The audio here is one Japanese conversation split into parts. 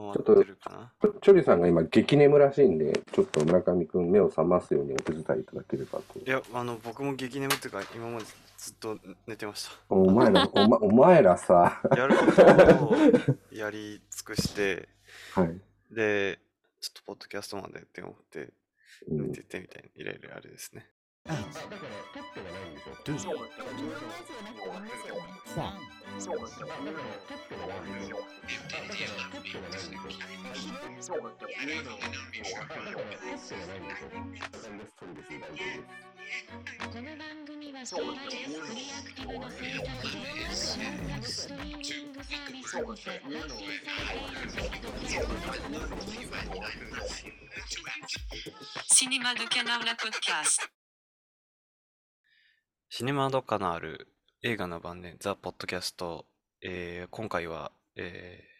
終わってるかな。チョリさんが今、激眠らしいんで、ちょっと村上くん、目を覚ますようにお手伝いいただければと。いや、あの、僕も激眠っていうか、今までずっと寝てましたお前ら、お,、ま、お前らさ、やることをやり尽くして、はい。で、ちょっとポッドキャストまでって思って、寝ててみたいな、いろいろあれですね。この番組はソーラです。フリーアクティブのフリータイムです。音楽ストリーミングサービスにて音声シネマドキャナルポッキャスト。シネマドカナール映画の晩年ザ・ポッドキャスト、えー今回は、えー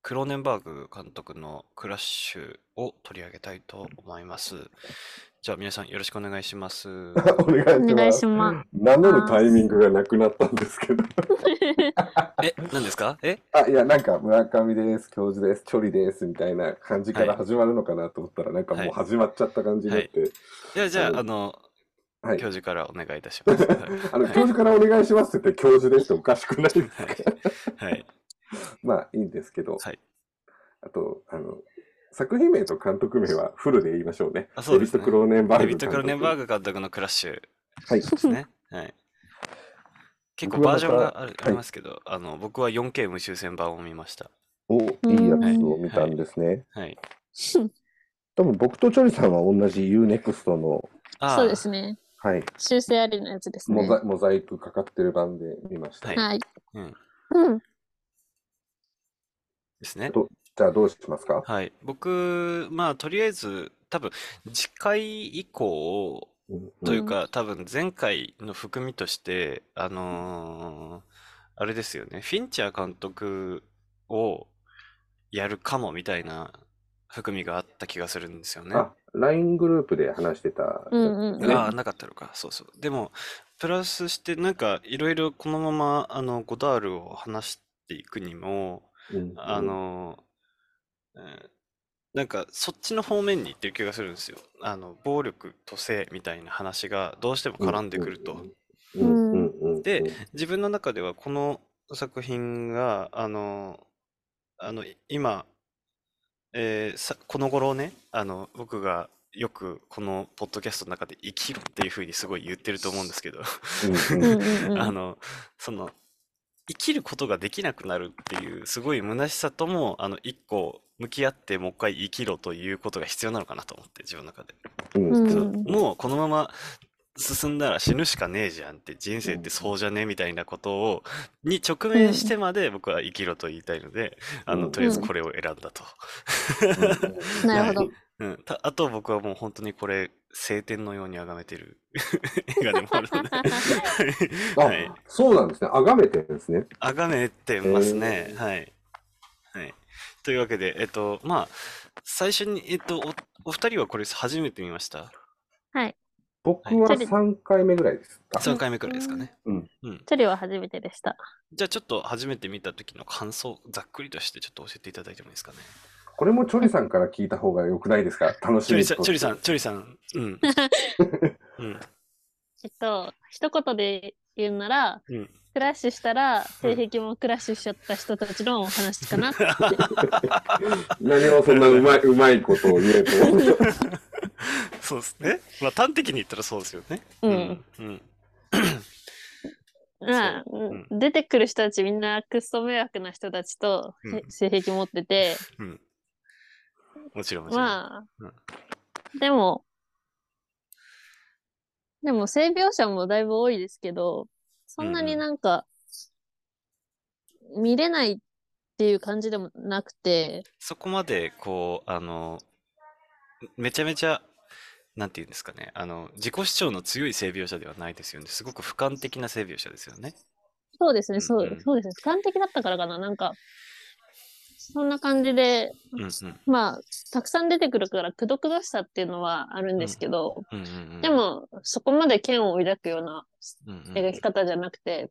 クローネンバーグ監督のクラッシュを取り上げたいと思います。じゃあ皆さんよろしくお願いします。お願いします。名乗るタイミングがなくなったんですけど。え、何ですか？え？あ、いや、なんか、村上です、教授です、チョリです、みたいな感じからはい始まるのかなと思ったら、なんかもう始まっちゃった感じになって。いや、じゃあ、はいあの、はい教授からお願いいたします。はいあの、教授からお願いしますって言って、教授ですっておかしくないですか？はい。まあ、いいんですけど、はい。あと、あの、作品名と監督名はフルで言いましょうね。あそうですねデビッド・クローネンバーグデビッド・クローネンバーグ。グ監督のクラッシュはい。ですね。はい。結構バージョンがあるはいありますけど、あの、僕は 4K 無修正版を見ました。お、いいやつを見たんですね。はい。多分僕とチョリさんは同じ UNEXT の、そうですね。はい、修正ありのやつですね。モザモザイクかかってる版で見ました。はいはい。うん。うん。ですね。どじゃあどうしますか？はい。僕、まあ、とりあえず、多分、次回以降、うんというか、多分前回の含みとして、あのーあれですよね、フィンチャー監督をやるかもみたいな含みがあった気がするんですよね。あ、LINE グループで話してた。うんうんうんねああ、なかったのか。そうそう。でも、プラスして、なんか、いろいろこのまま、あの、ゴダールを話していくにも、うんあ、の、えーなんか、そっちの方面に行ってる気がするんですよ。あの、暴力と性みたいな話がどうしても絡んでくると。うんうんうんうん、で自分の中ではこの作品が、あの、あの、い今、えーさ、この頃ね、あの、僕がよくこのポッドキャストの中で生きろっていうふうにすごい言ってると思うんですけど、うんうん。うんうんうん。あの、その、生きることができなくなるっていうすごい虚しさとも、あの、一個向き合ってもう一回生きろということが必要なのかなと思って、自分の中で。うん。もうこのまま進んだら死ぬしかねえじゃんって人生ってそうじゃねみたいなことをに直面してまで僕は生きろと言いたいので、あうんのとりあえずこれを選んだと。なるほど。うん、たあと僕はもう本当にこれ晴天のように崇めてる 映画でもあるので あ、はいそうなんですね。あがめてるんですね。崇めてますねはい。はい。というわけで、えっと、まあ、最初に、えっと、お、お二人はこれ初めて見ました？はい。僕ははい3回目ぐらいですか。?3 回目くらいですかね。うん。うん。チョリは初めてでした。じゃあちょっと初めて見た時の感想、ざっくりとしてちょっと教えていただいてもいいですかね。これもチョリさんから聞いた方がよくないですか？楽しみチョリさん、チョリさん、チョリさん、うん。うん。えっと、一言で言うなら、うん。クラッシュしたら、性癖もクラッシュしちゃった人たちのお話かなって。何をそんなうまい、うまいことを言えと。そうですね。まあ端的に言ったらそうですよね。うん。うん。まあ、ううん出てくる人たちみんなクソ迷惑な人たちとうん性癖持ってて、うん。もちろん、もちろん。まうんあ、でも、でも性描写もだいぶ多いですけど、そんなになんか、見れないっていう感じでもなくて、そこまで、こう、あの、めちゃめちゃ、なんていうんですかね、あの、自己主張の強い性描写ではないですよね。すごく俯瞰的な性描写ですよね。そうですね、そううんうんそうですね。俯瞰的だったからかな。なんか、そんな感じで、うんうん。まあ、たくさん出てくるから、くどくどしさっていうのはあるんですけど、うんうんうん。でも、そこまで剣を抱くようなうんうん、描き方じゃなくて、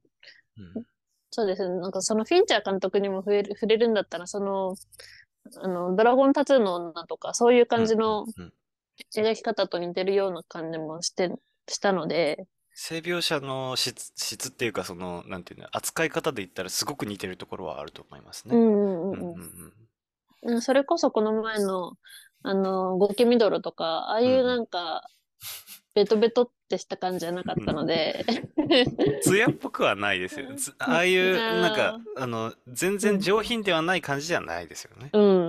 うんそうですね。なんかそのフィンチャー監督にも触れる触れるんだったら、その、あの、ドラゴンタトゥーの女とか、そういう感じのうんうん描き方と似てるような感じもして、したので、性描写の質、質っていうか、その、なんていうの、扱い方で言ったらすごく似てるところはあると思いますね。それこそこの前の、あの、ゴケミドルとか、ああいうなんか、ベトベトってした感じじゃなかったので、艶っぽくはないですよ。つああいう、なんか、あの、全然上品ではない感じじゃないですよね。うん。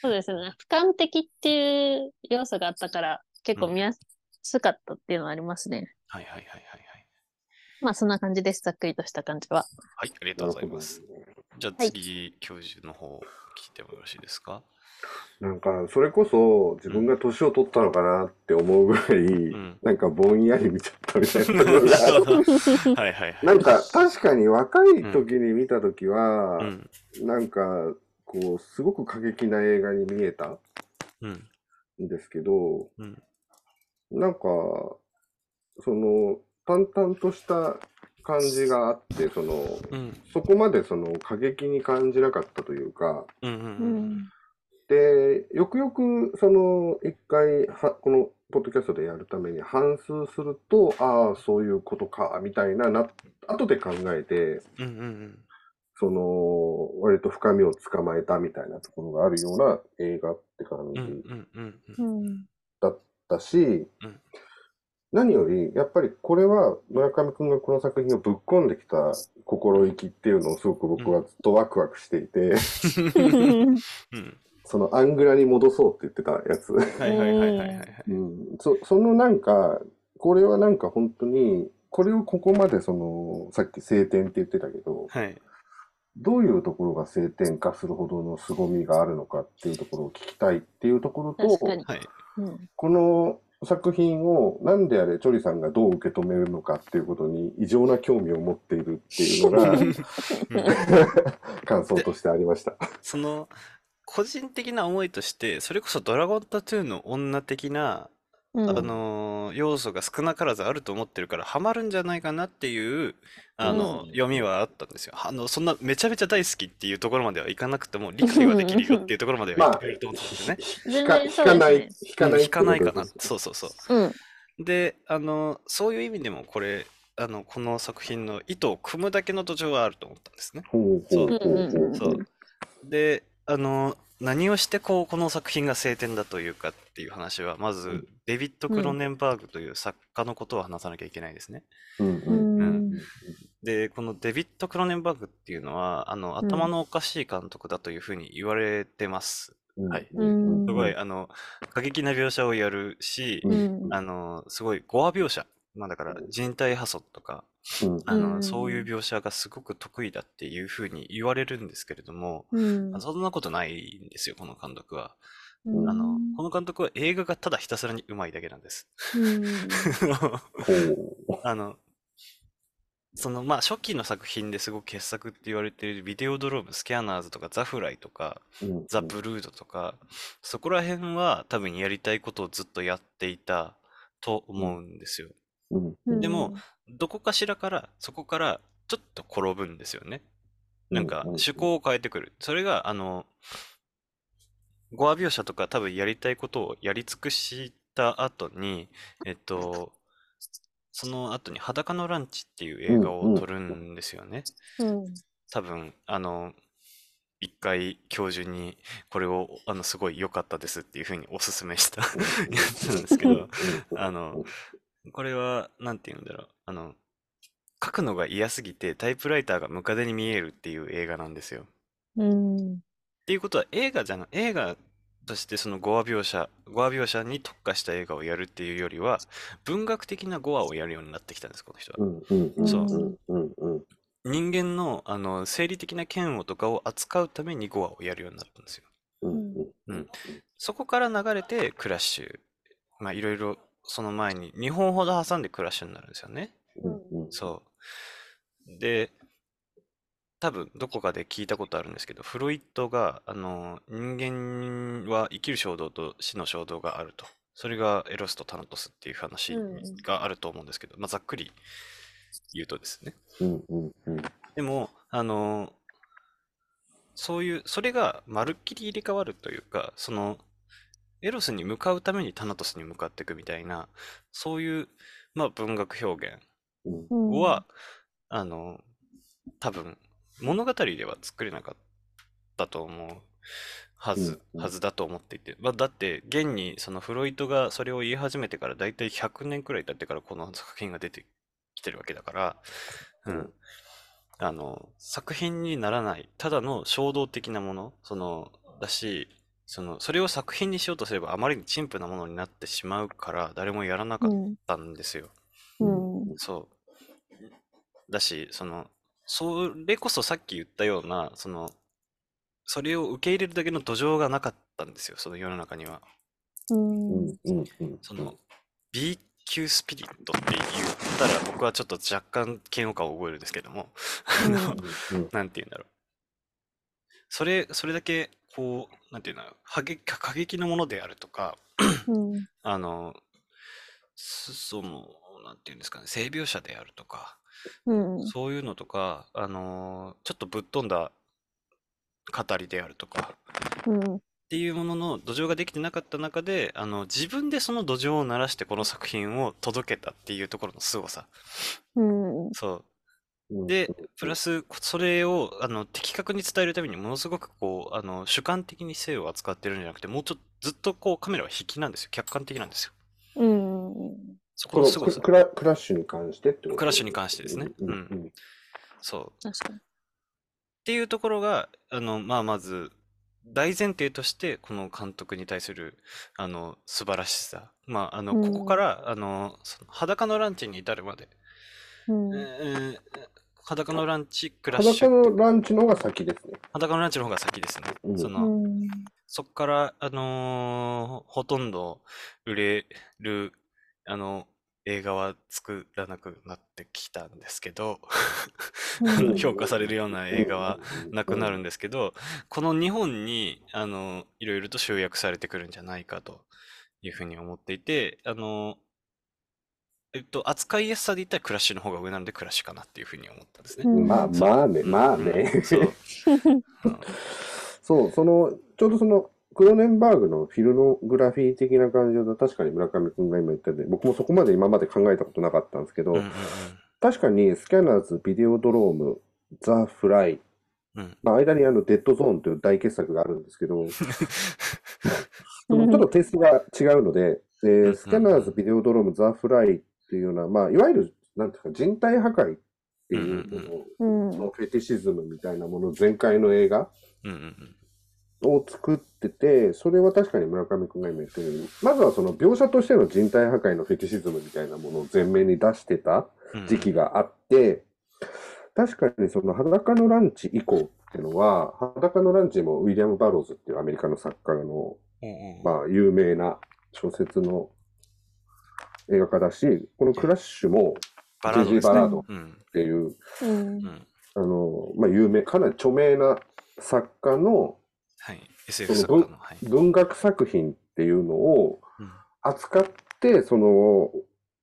そうですね。俯瞰的っていう要素があったから、結構見やすかったっていうのはありますね。はいはいはいはいはい。まあそんな感じです。ざっくりとした感じは。はい、ありがとうございます。じゃあはい次、教授の方、聞いてもよろしいですか？なんか、それこそ自分が年を取ったのかなって思うぐらい、んなんかぼんやり見ちゃったみたいな はいはい。なんか、確かに若い時に見た時は、うん。なんか、こう、すごく過激な映画に見えたうん。んですけど、うん。なんか、その、淡々とした感じがあって、その、うん。そこまでその過激に感じなかったというか、うん。うん。ううん。ん。で、よくよく、その、一回は、このポッドキャストでやるために反数すると、ああ、そういうことか、みたいな、な、後で考えて、うん。うん。その、割と深みをつかまえたみたいなところがあるような映画って感うん。じ。だったし、うん何より、やっぱりこれは村上くんがこの作品をぶっ込んできた心意気っていうのをすごく僕はずっとワクワクしていて、うん。そのアングラに戻そうって言ってたやつ。はいはいはいはい。うん、そそのなんか、これはなんか本当に、これをここまでその、さっき晴天って言ってたけど、はい。どういうところが晴天化するほどの凄みがあるのかっていうところを聞きたいっていうところと確、かに。はい。うん。この作品をなんであれチョリさんがどう受け止めるのかっていうことに異常な興味を持っているっていうのがうん 感想としてありました。その、個人的な思いとして、それこそドラゴンタトゥーの女的な、うんあのー要素が少なからずあると思ってるからハマるんじゃないかなっていうあの、うん読みはあったんですよ。あのそんなめちゃめちゃ大好きっていうところまではいかなくても理解はできるよっていうところまではまあ言ってくれると思ったんですよね。引か全然そうです引かないうん引かないかな。ってことですそうそうそう。うん。で、あのそういう意味でもこれあのこの作品の意図を組むだけの土壌はあると思ったんですね。ほうほうほうほうほそうう。で、あの、何をしてこう、この作品が晴天だというかっていう話は、まずうん、デビッド・クロネンバーグという作家のことを話さなきゃいけないですね。うんううんん。で、このデビッド・クロネンバーグっていうのは、あの、うん頭のおかしい監督だというふうに言われてます。うんはいうんすごい、あの、過激な描写をやるし。あの、すごい、ゴア描写。まあだから、人体破損とか、うんあの、うんそういう描写がすごく得意だっていうふうに言われるんですけれども、うん。そんなことないんですよ、この監督は。うんあの、この監督は映画がただひたすらにうまいだけなんです。あの、その、まあ、初期の作品ですごく傑作って言われているビデオドローム、スキャナーズとかザ・フライとか、うんザ・ブルードとか、そこら辺は多分やりたいことをずっとやっていたと思うんですよ。でも、どこかしらから、そこからちょっと転ぶんですよね。なんか趣向を変えてくる。それが、あの、ゴア描写とか多分やりたいことをやり尽くした後に、えっと、その後に裸のランチっていう映画を撮るんですよね。うん。多分、あの、一回教授にこれをあのすごい良かったですっていうふうにおすすめしたやつなんですけど、あの、これは、なんて言うんだろう。あの、書くのが嫌すぎてタイプライターがムカデに見えるっていう映画なんですよ。うん。っていうことは映画じゃな、映画としてそのゴア描写、ゴア描写に特化した映画をやるっていうよりは、文学的なゴアをやるようになってきたんです、この人は。うんうんうんそううんうんうん人間の、あの、生理的な嫌悪とかを扱うためにゴアをやるようになったんですよ。うんうんそこから流れてクラッシュ。まあいろいろその前に2本ほど挟んでクラッシュになるんですよね。うんうんそう。で、多分どこかで聞いたことあるんですけど、フロイットが、あの、人間は生きる衝動と死の衝動があると。それがエロスとタナトスっていう話うんがあると思うんですけど、まあざっくり言うとですね。うんうんうんでも、あの、そういう、それがまるっきり入れ替わるというか、その、エロスに向かうためにタナトスに向かっていくみたいな、そういう、まあ文学表現うんうんは、あの、多分、物語では作れなかったと思うはず、はずだと思っていて。まあ、だって、現に、そのフロイトがそれを言い始めてから、だいたい100年くらい経ってからこの作品が出てきてるわけだから、うん。あの、作品にならない、ただの衝動的なもの、その、だし、その、それを作品にしようとすればあまりに陳腐なものになってしまうから、誰もやらなかっうんたんですよ。うんそう。だし、その、それこそさっき言ったような、その、それを受け入れるだけの土壌がなかったんですよ、その世の中には。うんその、B 級スピリットって言ったら僕はちょっと若干嫌悪感を覚えるんですけども、あの、うんなんて言うんだろう。それ、それだけ、こう、なんていうんだろう、過激過激なものであるとか、うん あの、そその、なんていうんですかね、性描写であるとか、うんそういうのとか、あのーちょっとぶっ飛んだ語りであるとか、うんっていうものの土壌ができてなかった中で、あの、自分でその土壌を鳴らしてこの作品を届けたっていうところの凄さ。うんそう。うんで、プラス、それを、あの、的確に伝えるためにものすごくこう、あの、主観的に性を扱ってるんじゃなくて、もうちょっとずっとこうカメラは引きなんですよ。客観的なんですよ。うんそここのの凄さ。ククラクラッシュに関してってこと？クラッシュに関してですねうんうんそう。確かにっていうところが、あの、まあ、まず、大前提として、この監督に対する、あの、素晴らしさ。まあ、あの、うんここから、あの、その裸のランチに至るまで、うんえー裸のランチ、クラッシ裸ュ、のランチの方が先ですね。裸のランチの方が先ですね。うん。そうの、ん。そこから、あのーほとんど売れる、あの、映画は作らなくなってきたんですけど、あの 評価されるような映画はなくなるんですけど、この日本に、あの、いろいろと集約されてくるんじゃないかというふうに思っていて、あの、えっと、扱いやすさで言ったらクラッシュの方が上なのでクラッシュかなっていうふうに思ったんですね。うん。まあまあね、まあうん。ね。そう。う。んそう、その、ちょうどその、クロネンバーグのフィルノグラフィー的な感じだと、確かに村上くんが今言ったように、僕もそこまで今まで考えたことなかったんですけど、うんうん確かにスキャナーズ、ビデオドローム、ザ・フライ、うん。うんまあ、間にあのデッドゾーンという大傑作があるんですけど、そのちょっとテイストが違うので、でスキャナーズ、ビデオドローム、ザ・フライっていうような、まあ、いわゆる、なんていうか、人体破壊っていうののうんそのフェティシズムみたいなもの全開の映画を作ってて、それは確かに村上君が今言ったように、まずはその描写としての人体破壊のフェティシズムみたいなものを前面に出してた時期があって、確かにその裸のランチ以降っていうのは、裸のランチもウィリアム・バローズっていうアメリカの作家の、まあ、有名な小説の映画家だし、このクラッシュもバラードバラードっうんていう、あの、まあ、有名、かなり著名な作家のはい。SF その作家の。はい。文学作品っていうのをうん扱って、その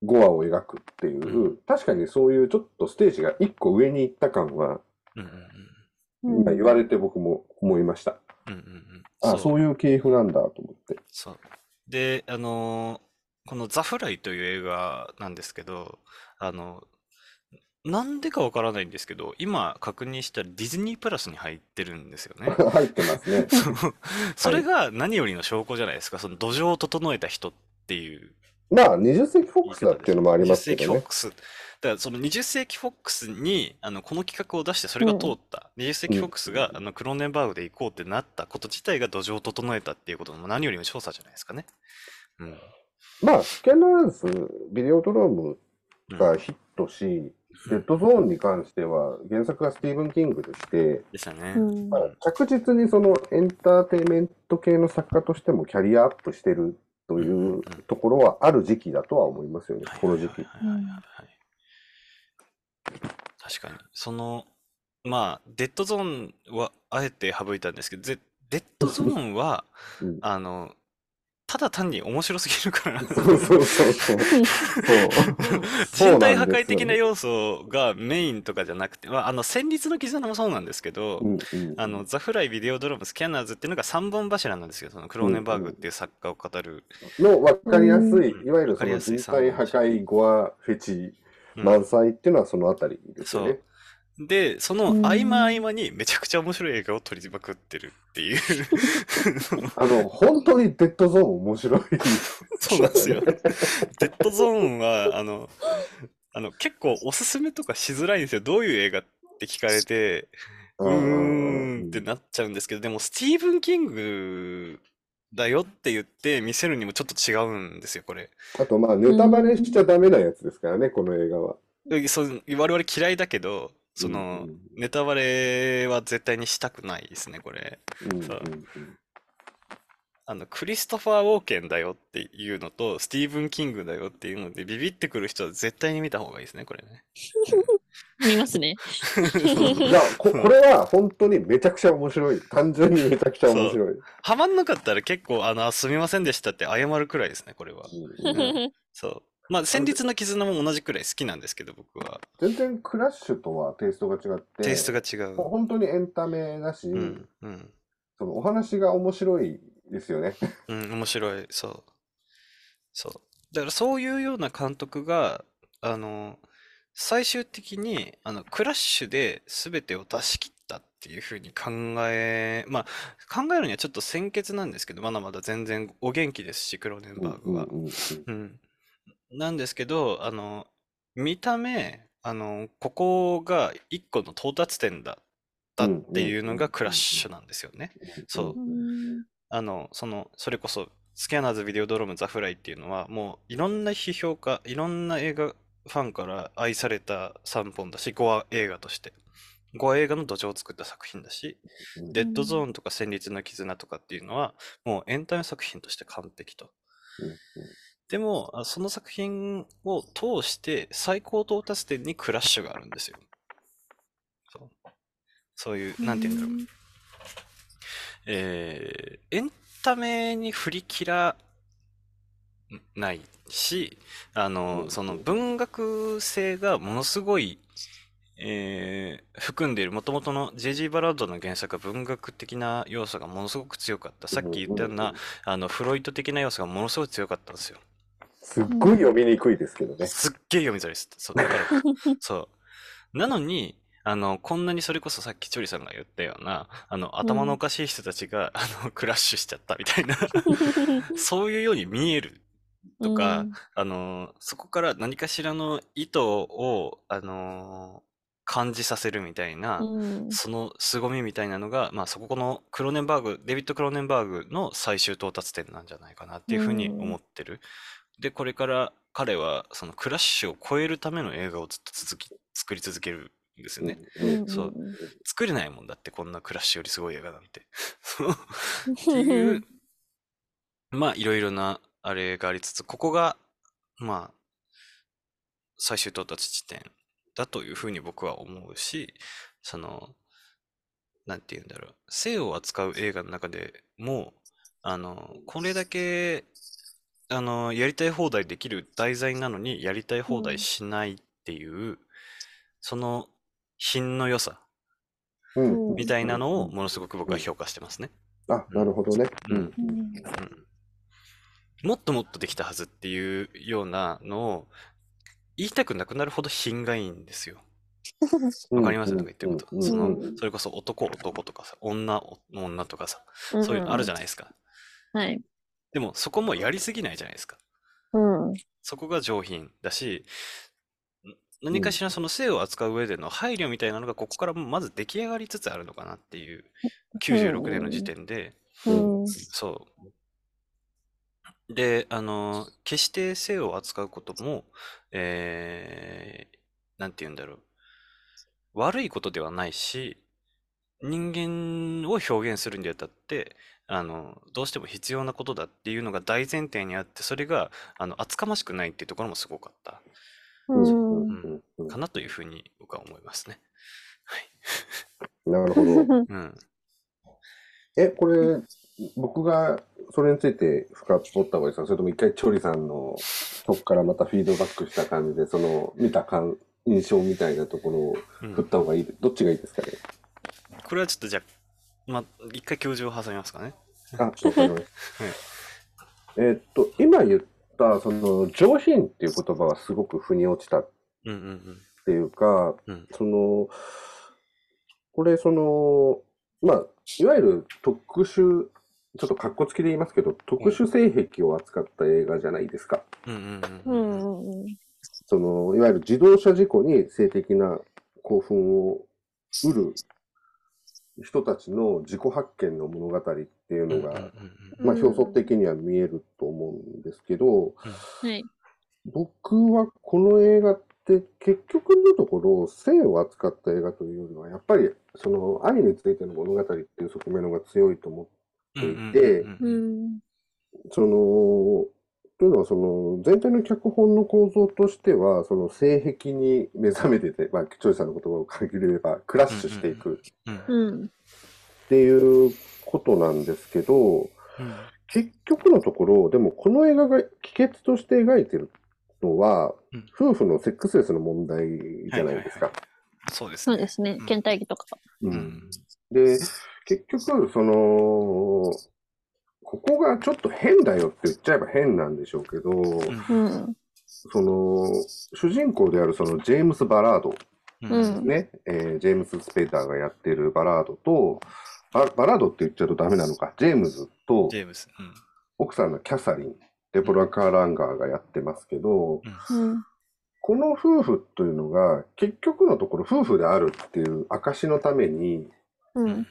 5話を描くっていう、う確かにそういうちょっとステージが1個上に行った感は、今言われて僕も思いました。うんうんうんうんあ、そういう系譜なんだと思って。そう。で、あのーこのザ・フライという映画なんですけど、あの、なんでかわからないんですけど、今確認したらディズニープラスに入ってるんですよね。入ってますね。それが何よりの証拠じゃないですか？その土壌を整えた人っていうまあ、20世紀フォックスだっていうのもありますけ20世紀どね。フォックス。だからその20世紀フォックスにあのこの企画を出してそれが通った、20世紀フォックスがあのクローネンバーグで行こうってなったこと自体が土壌を整えたっていうことの何よりも調査じゃないですかね。うん。まあ、スキャナーズ、ビデオドロームうん。がヒットし、デッドゾーンに関しては原作がスティーブン・キングでして、でしたね。うん。まあ、着実にそのエンターテインメント系の作家としてもキャリアアップしてるというところはある時期だとは思いますよね、はいこの時期。はい。はいはいはい確かに。その、まあ、デッドゾーンはあえて省いたんですけど、ゼデッドゾーンは、うん。あの、ただ単に面白すぎるから そうそうそうそう。人体破壊的な要素がメインとかじゃなくて、まあ、あの戦慄の絆もそうなんですけど、うんうんあのザ・フライ、ビデオドラム、スキャナーズっていうのが3本柱なんですよ、そのクローネンバーグっていう作家を語る。の分かりやすい、うんいわゆるその人体破壊ゴアフェチうん満載っていうのはそのあたりですよね。で、その合間合間にめちゃくちゃ面白い映画を撮りまくってるっていう。あの、本当にデッドゾーン面白い。そうなんですよ。デッドゾーンは、あの、あの結構おすすめとかしづらいんですよ。どういう映画って聞かれて、うーんってなっちゃうんですけど、でもスティーブン・キングだよって言って見せるにもちょっと違うんですよ、これ。あと、まあ、ネタバレしちゃダメなやつですからね、この映画は。でそう我々嫌いだけど、その、うんネタバレは絶対にしたくないですね、これ。うんうんそうあの、クリストファー・ウォーケンだよっていうのと、スティーブン・キングだよっていうので、ビビってくる人は絶対に見た方がいいですね、これね。見ますね。いやこ、これは本当にめちゃくちゃ面白い。単純にめちゃくちゃ面白い。ハマんなかったら結構、あの、あすみませんでしたって謝るくらいですね、これは。うんそう。まあ、戦慄の絆も同じくらい好きなんですけど、僕は。全然クラッシュとはテイストが違って、テイストが違う。本当にエンタメだし、うん、うん、そのお話が面白いですよね。うん、面白い。そう。そう。だからそういうような監督が、あの、最終的に、あの、クラッシュで全てを出し切ったっていうふうに考え、まあ、考えるにはちょっと先決なんですけど、まだまだ全然お元気ですし、クローネンバーグは。うんうんうんうん。なんですけど、あの、見た目、あの、ここが一個の到達点だったっていうのがクラッシュなんですよね。そう。あの、その、それこそ、スキャナーズ・ビデオドローム・ザ・フライっていうのは、もういろんな批評家、いろんな映画ファンから愛された3本だし、ゴア映画として。ゴア映画の土壌を作った作品だし、うんデッドゾーンとか戦慄の絆とかっていうのは、もうエンタメ作品として完璧と。でも、あその作品を通して最高到達点にクラッシュがあるんですよ。そうそういう、なんて言うんだろう。えーエンタメに振り切らないし、あの、うんその文学性がものすごい、えー含んでいる、もともとの J.G. バラードの原作が文学的な要素がものすごく強かった。さっき言ったような、あの、フロイト的な要素がものすごい強かったんですよ。すっごい読みにくいですけどね。すっげえ読みづらいです。そう、だから、そう。なのに、あの、こんなにそれこそさっきチョリさんが言ったような、あの、頭のおかしい人たちが、あの、クラッシュしちゃったみたいな、そういうように見えるとか、あの、そこから何かしらの意図を、あの、感じさせるみたいな、うんその凄みみたいなのが、まあ、そこのクローネンバーグ、デビッド・クローネンバーグの最終到達点なんじゃないかなっていうふうに思ってる。で、これから彼はそのクラッシュを超えるための映画をずっと続き、作り続けるんですよね。うんそう作れないもんだって、こんなクラッシュよりすごい映画なんて。っていう、まあ、いろいろなあれがありつつ、ここが、まあ、最終到達地点だというふうに僕は思うし、その、なんて言うんだろう、性を扱う映画の中でも、あの、これだけ、あの、やりたい放題できる題材なのに、やりたい放題しないっていう、その品の良さうんみたいなのをものすごく僕は評価してますね。あ、なるほどね。うんうんうんもっともっとできたはずっていうようなのを言いたくなくなるほど品がいいんですよ。わかりますうんとか言ってること。うんそのうんそれこそ男男とかさ、女女とかさ、そういうのあるじゃない。ないですか。はい。でもそこもやりすぎないじゃないですか。うん。そこが上品だし、ん何かしらその性を扱う上での配慮みたいなのがここからまず出来上がりつつあるのかなっていう96年の時点で、うん。そう。で、あの、決して性を扱うことも、えー、なんて言うんだろう。悪いことではないし、人間を表現するにあたって、あの、どうしても必要なことだっていうのが大前提にあって、それが、あの、厚かましくないっていうところもすごかったうん。うんうんかなというふうに僕は思いますね。はい。なるほど。うん。え、これ、僕がそれについて深掘った方がいいですか？それとも一回チョリさんのそこからまたフィードバックした感じで、その見た感、印象みたいなところをうん振った方がいい、どっちがいいですかね？これはちょっとじゃあ、まあ、一回教授を挟みますかね。あ、わかりました。えーっと、今言った、その、上品っていう言葉はすごく腑に落ちたっうんうんていうか、うんその、これ、その、まあ、いわゆる特殊、ちょっと格好つきで言いますけど、特殊性癖を扱った映画じゃないですか。うん。うんううんうんうん。んうんうん。その、いわゆる自動車事故に性的な興奮を得る人たちの自己発見の物語っていうのが、まあ、うん表層的には見えると思うんですけど、はい。僕はこの映画って結局のところ性を扱った映画というよりはやっぱりその愛についての物語っていう側面の方が強いと思うんうんいてうんううんん。そのというのはその全体の脚本の構造としてはその性癖に目覚めてて、まあ、チョイさんの言葉を限ればクラッシュしていく。っていうことなんですけど結局のところでもこの映画が帰結として描いてるのはうん夫婦のセックスレスの問題じゃないですか。そうですね。そうですねうん。倦怠期とか。ううんん。で、結局、その、ここがちょっと変だよって言っちゃえば変なんでしょうけど、うん。その、主人公であるそのジェームス・バラード、うんね、えージェームス・スペーターがやってるバラードと、ババラードって言っちゃうとダメなのか、ジェームズとジェームス。うん奥さんのキャサリン、デボラ・カーランガーがやってますけど、うん。この夫婦というのが結局のところ夫婦であるっていう証のために、うん。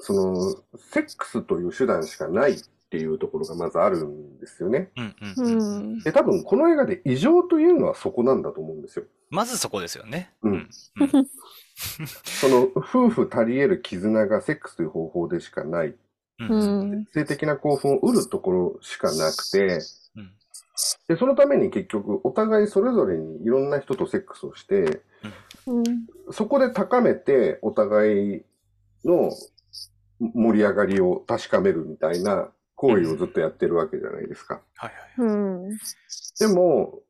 その、セックスという手段しかないっていうところがまずあるんですよね。うんううんうんん。で、多分この映画で異常というのはそこなんだと思うんですよ。まずそこですよね。うんうん その、夫婦足り得る絆がセックスという方法でしかない。うん。性的な興奮を得るところしかなくて、うんで、そのために結局お互いそれぞれにいろんな人とセックスをして、うん。そこで高めてお互いの盛り上がりを確かめるみたいな行為をずっとやってるわけじゃないですか。はいはい。うん。でも、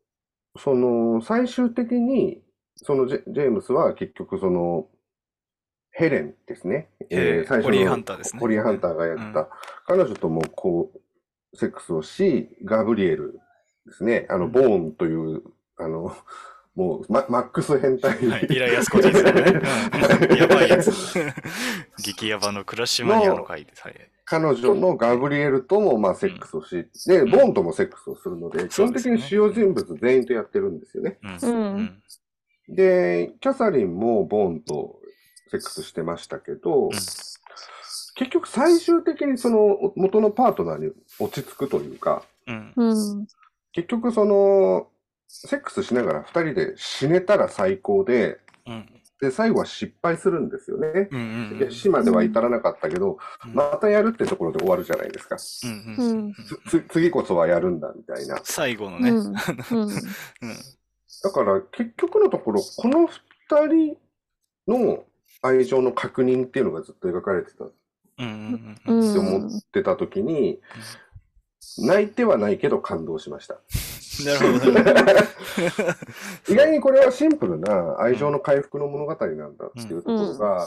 その、最終的に、そのジェジェームスは結局その、ヘレンですね。えー最初のホリーハンターですねホリーハンターがやった。うん彼女ともこう、セックスをし、ガブリエルですね。あの、ボーンという、あの、もうマ、マックス変態。はい、イライアスコジーズのね。うんやばいやつ。激ヤバのクラッシュマニアの回です。はい。彼女のガブリエルともまあセックスをし、で、ボーンともセックスをするので、基本的に主要人物全員とやってるんですよね。うんうんで、キャサリンもボーンとセックスしてましたけど、結局最終的にその元のパートナーに落ち着くというか、うんうん。結局その、セックスしながら二人で死ねたら最高で、うんで、最後は失敗するんですよね。うんうんで死までは至らなかったけど、うんまたやるってところで終わるじゃないですか。うんううん次こそはやるんだみたいな。最後のね。うん。うん。うんだから結局のところ、この二人の愛情の確認っていうのがずっと描かれてたっうんううんうんて思ってた時に、泣いてはないけど感動しました。なるほど。意外にこれはシンプルな愛情の回復の物語なんだっていうところが、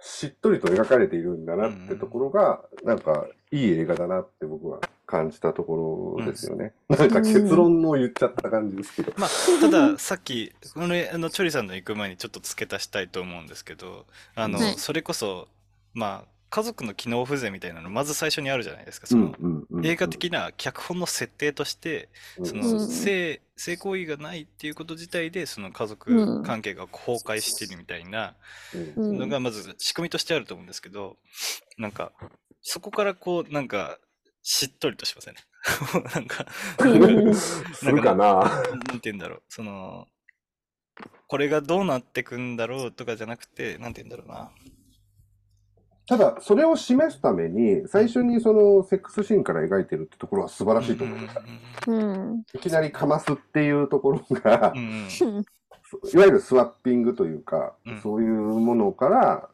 しっとりと描かれているんだなってところが、なんかいい映画だなって僕は感じたところですよね。なんか結論を言っちゃった感じですけど。まあ、たださっきこれあのチョリさんの行く前にちょっと付け足したいと思うんですけどあの、はいそれこそまあ家族の機能不全みたいなのまず最初にあるじゃないですかうその、んうんうん映画的な脚本の設定としてそうんのうん。性性行為がないっていうこと自体でその家う族ん。関係が崩壊してるみたいなのがまず仕組みとしてあると思うんですけどなんかそこからこうなんかしっとりとしません、ね、なんかうんするかな？なんて言うんだろう、その、これがどうなってくんだろうとかじゃなくて、なんて言うんだろうな。ただ、それを示すために、最初にそのセックスシーンから描いてるってところは素晴らしいと思いました。うん。いきなりかますっていうところがいわゆるスワッピングというかうん、そういうものから、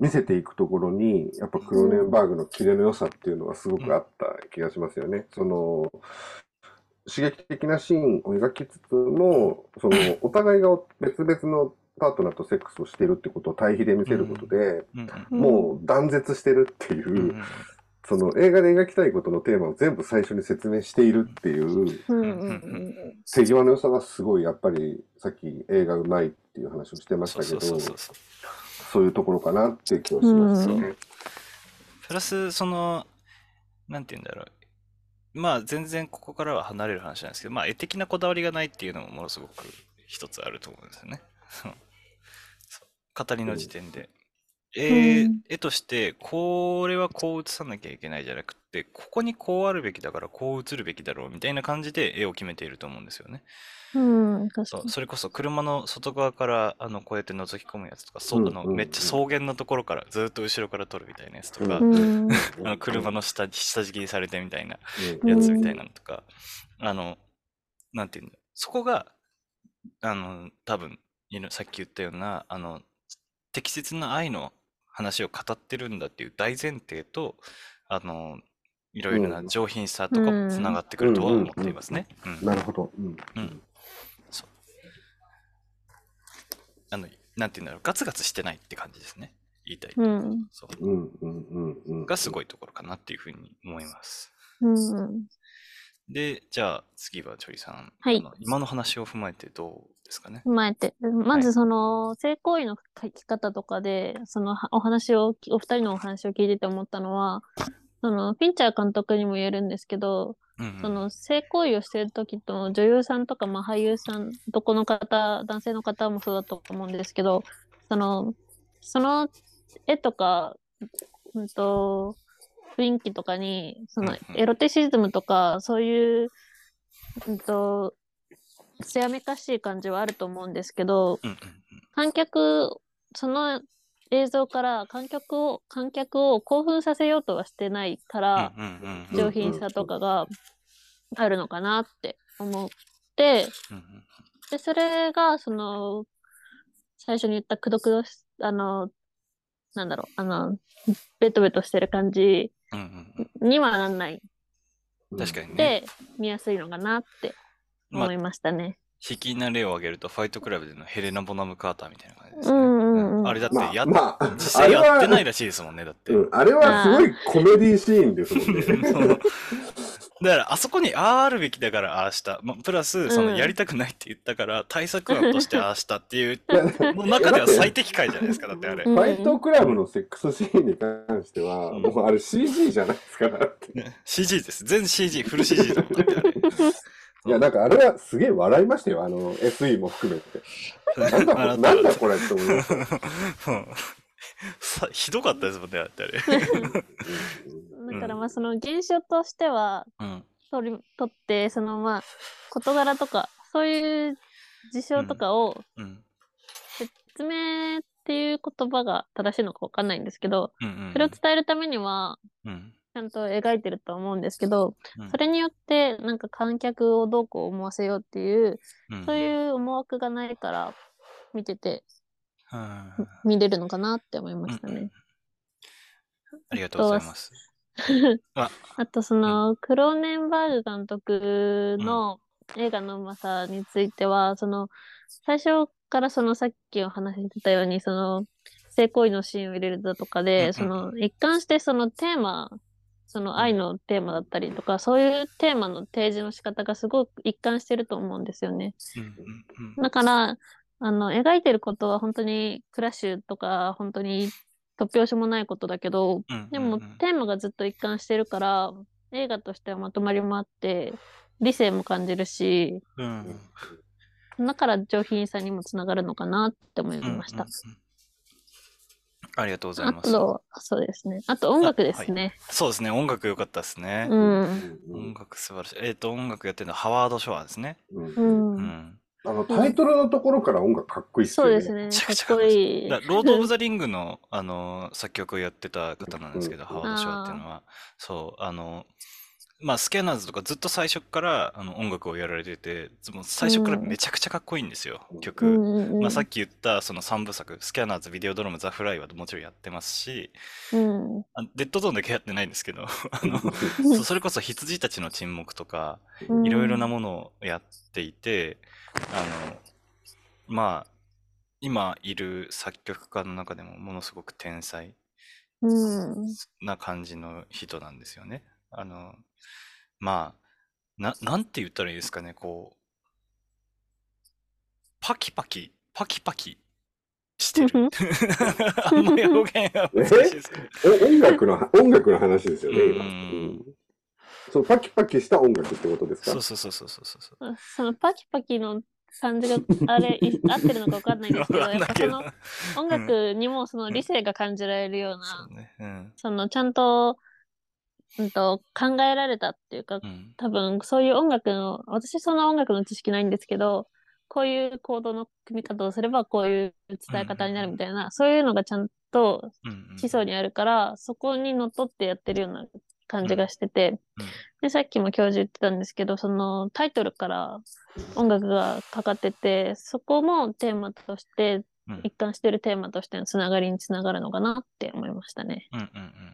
見せていくところに、やっぱクローネンバーグのキレの良さっていうのはすごくあった気がしますよね。その、刺激的なシーンを描きつつも、その、お互いが別々のパートナーとセックスをしてるってことを対比で見せることで、もう断絶してるっていう、その映画で描きたいことのテーマを全部最初に説明しているっていう手際の良さがすごいやっぱりさっき映画うまいっていう話をしてましたけどそういうところかなっていう気がしますね。プラス、その、なんて言うんだろう。まあ、全然ここからは離れる話なんですけど、まあ、絵的なこだわりがないっていうのもものすごく一つあると思うんですよね。語りの時点で。絵うん絵として、これはこう映さなきゃいけないじゃなくて、ここにこうあるべきだからこう映るべきだろうみたいな感じで絵を決めていると思うんですよね。うん、そうそれこそ車の外側からあのこうやって覗き込むやつとか、そうあのめっちゃ草原のところからずっと後ろから撮るみたいなやつとか、うん。あの車の下下敷きにされてみたいなうんやつみたいなのとか、あの、なんていうんだ、そこが、あの、多分、さっき言ったような、あの、適切な愛の話を語ってるんだっていう大前提と、あの、いろいろな上品さとかもつながってくるとは思っていますね。うんなるほど。うんうんそう。あの、なんていうんだろう、ガツガツしてないって感じですね。言いたい。うん。そう。うんうんうんうんがすごいところかなっていうふうに思います。うん。で、じゃあ次はチョリさん、はいあの今の話を踏まえてどうですかね。踏まえて。まずその、性行為の書き方とかで、そのはお話を、お二人のお話を聞いてて思ったのは、その、フィンチャー監督にも言えるんですけど、うんうんその性行為をしてる時と女優さんとか、まあ、俳優さん男の方男性の方もそうだと思うんですけどそのその絵とか、うん、と雰囲気とかにそのエロテシズムとかそういう、うん、と艶めかしい感じはあると思うんですけどうんうん観客その映像から観客を観客を興奮させようとはしてないから、うんうんうんうん上品さとかがあるのかなって思って、うんうんで、それが、その、最初に言ったくどくどし、あの、なんだろう、あの、ベトベトしてる感じうんうんにはなんない。うん確かにね。で、見やすいのかなってまあ思いましたね。引きな例を挙げると、ファイトクラブでのヘレナ・ボナム・カーターみたいな感じですね。うんうんうんあれだってまあやっ、まあ実際やってないらしいですもんね、だって。うん、あれはすごいコメディシーンですもんね。だから、あそこにあああるべきだからああした。ま、プラス、そのうんやりたくないって言ったから、対策案としてああしたっていう、の中では最適解じゃないですか、だってあれ。うんファイトクラブのセックスシーンに関しては、うんもうあれ CG じゃないですかだって。ね CG です。全 CG、フル CG だもんだってあれ。いや、なんかあれはすげえ笑いましたよ。あの SE も含めて。なんだこれ、あなんだこれって思いました。うんさ ひどかったですもんね、だってあれ。だからまあその現象としてはうん。取り取ってそのまあ事柄とかそういう事象とかをうん。説明っていう言葉が正しいのかわかんないんですけどうんうん。それを伝えるためにはうん。ちゃんと描いてると思うんですけどうん。それによってなんか観客をどうこう思わせようっていううん。そういう思惑がないから見ててうん。見れるのかなって思いましたね。ありがとうございます。あ、あとその、クローネンバーグ監督の映画のうまさについては、その最初からそのさっきお話ししてたようにその性行為のシーンを入れるだとかうんで、うん。その一貫してそのテーマその愛のテーマだったりとか、そういうテーマの提示の仕方がすごく一貫してると思うんですよね。うんうんうん。だから、あの、描いてることは本当にクラッシュとか、本当に突拍子もないことだけど、うんでもうん。うんテーマがずっと一貫してるから、映画としてはまとまりもあって、理性も感じるし、うん。だから上品さにもつながるのかなって思いうんうんました。うんありがとうございあます。と、そうですね。あと音楽ですね。そうですね、音楽良かったですねう。ん。音楽素晴らしい。えっ、と、音楽やってるのはハワード・ショアですね。うんう。うんん。あの、タイトルのところから音楽かっこいいっすよね。そうですね。めちゃくちゃかっこいい。だロード・オブ・ザ・リングの、あの作曲をやってた方なんですけど、うんハワード・ショアっていうのは、そう、あの、まあ、スキャナーズとかずっと最初からあの音楽をやられてて、最初からめちゃくちゃかっこいいんですよ、うん曲。うんうんうん。まあ、さっき言ったその3部作、スキャナーズ、ビデオドローム、ザ・フライはもちろんやってますし、うん。あデッドゾーンだけやってないんですけど、あの それこそ羊たちの沈黙とか、うん。いろいろなものをやっていて、あの、まあ、今いる作曲家の中でもものすごく天才うん。な感じの人なんですよね。あの、まあ、な、なんて言ったらいいですかね、こう、パキパキ、パキパキしてる。あんまり表現が難しいですけど。お音楽の、音楽の話ですよね、今。うんうんそう、パキパキした音楽ってことですか？そうそうそうそうそうそう。そのパキパキの感じがあれい合ってるのか分かんないんですけど、わかんないけどやっぱその音楽にもその理性が感じられるような、そうね。うん。そのちゃんと,、うん、と考えられたっていうかうん。多分そういう音楽の私その音楽の知識ないんですけどこういうコードの組み方をすればこういう伝え方になるみたいな、そういうのがちゃんとうんうん基礎にあるから、そこにのっとってやってるような感じがしてて、うんでさっきも教授言ってたんですけどそのタイトルから音楽がかかっててそこもテーマとしてうん一貫してるテーマとしてのつながりにつながるのかなって思いましたね。うんうんうんうんうん。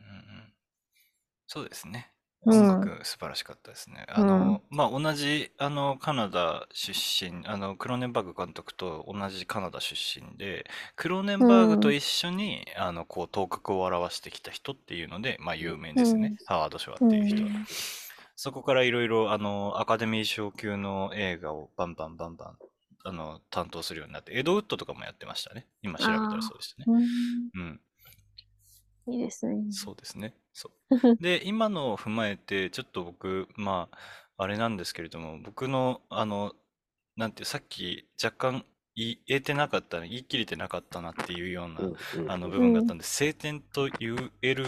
そうですね。うん音楽素晴らしかったですね。あの、まあ、同じ、あの、カナダ出身、あの、クローネンバーグ監督と同じカナダ出身で、クローネンバーグと一緒に、あの、こう、頭角を表してきた人っていうので、まあ、有名ですね。ハワード・ショアっていう人は。そこからいろいろ、あの、アカデミー賞級の映画をバンバンバンバン、あの、担当するようになって、エドウッドとかもやってましたね。今調べたらそうでしたね。うんうん。いいですね。そうですね。そう。で、今のを踏まえて、ちょっと僕、まあ、あれなんですけれども、僕の、あの、なんていう、さっき若干言えてなかったな、言い切れてなかったなっていうような、うんうんあの部分があったんで、晴天と言える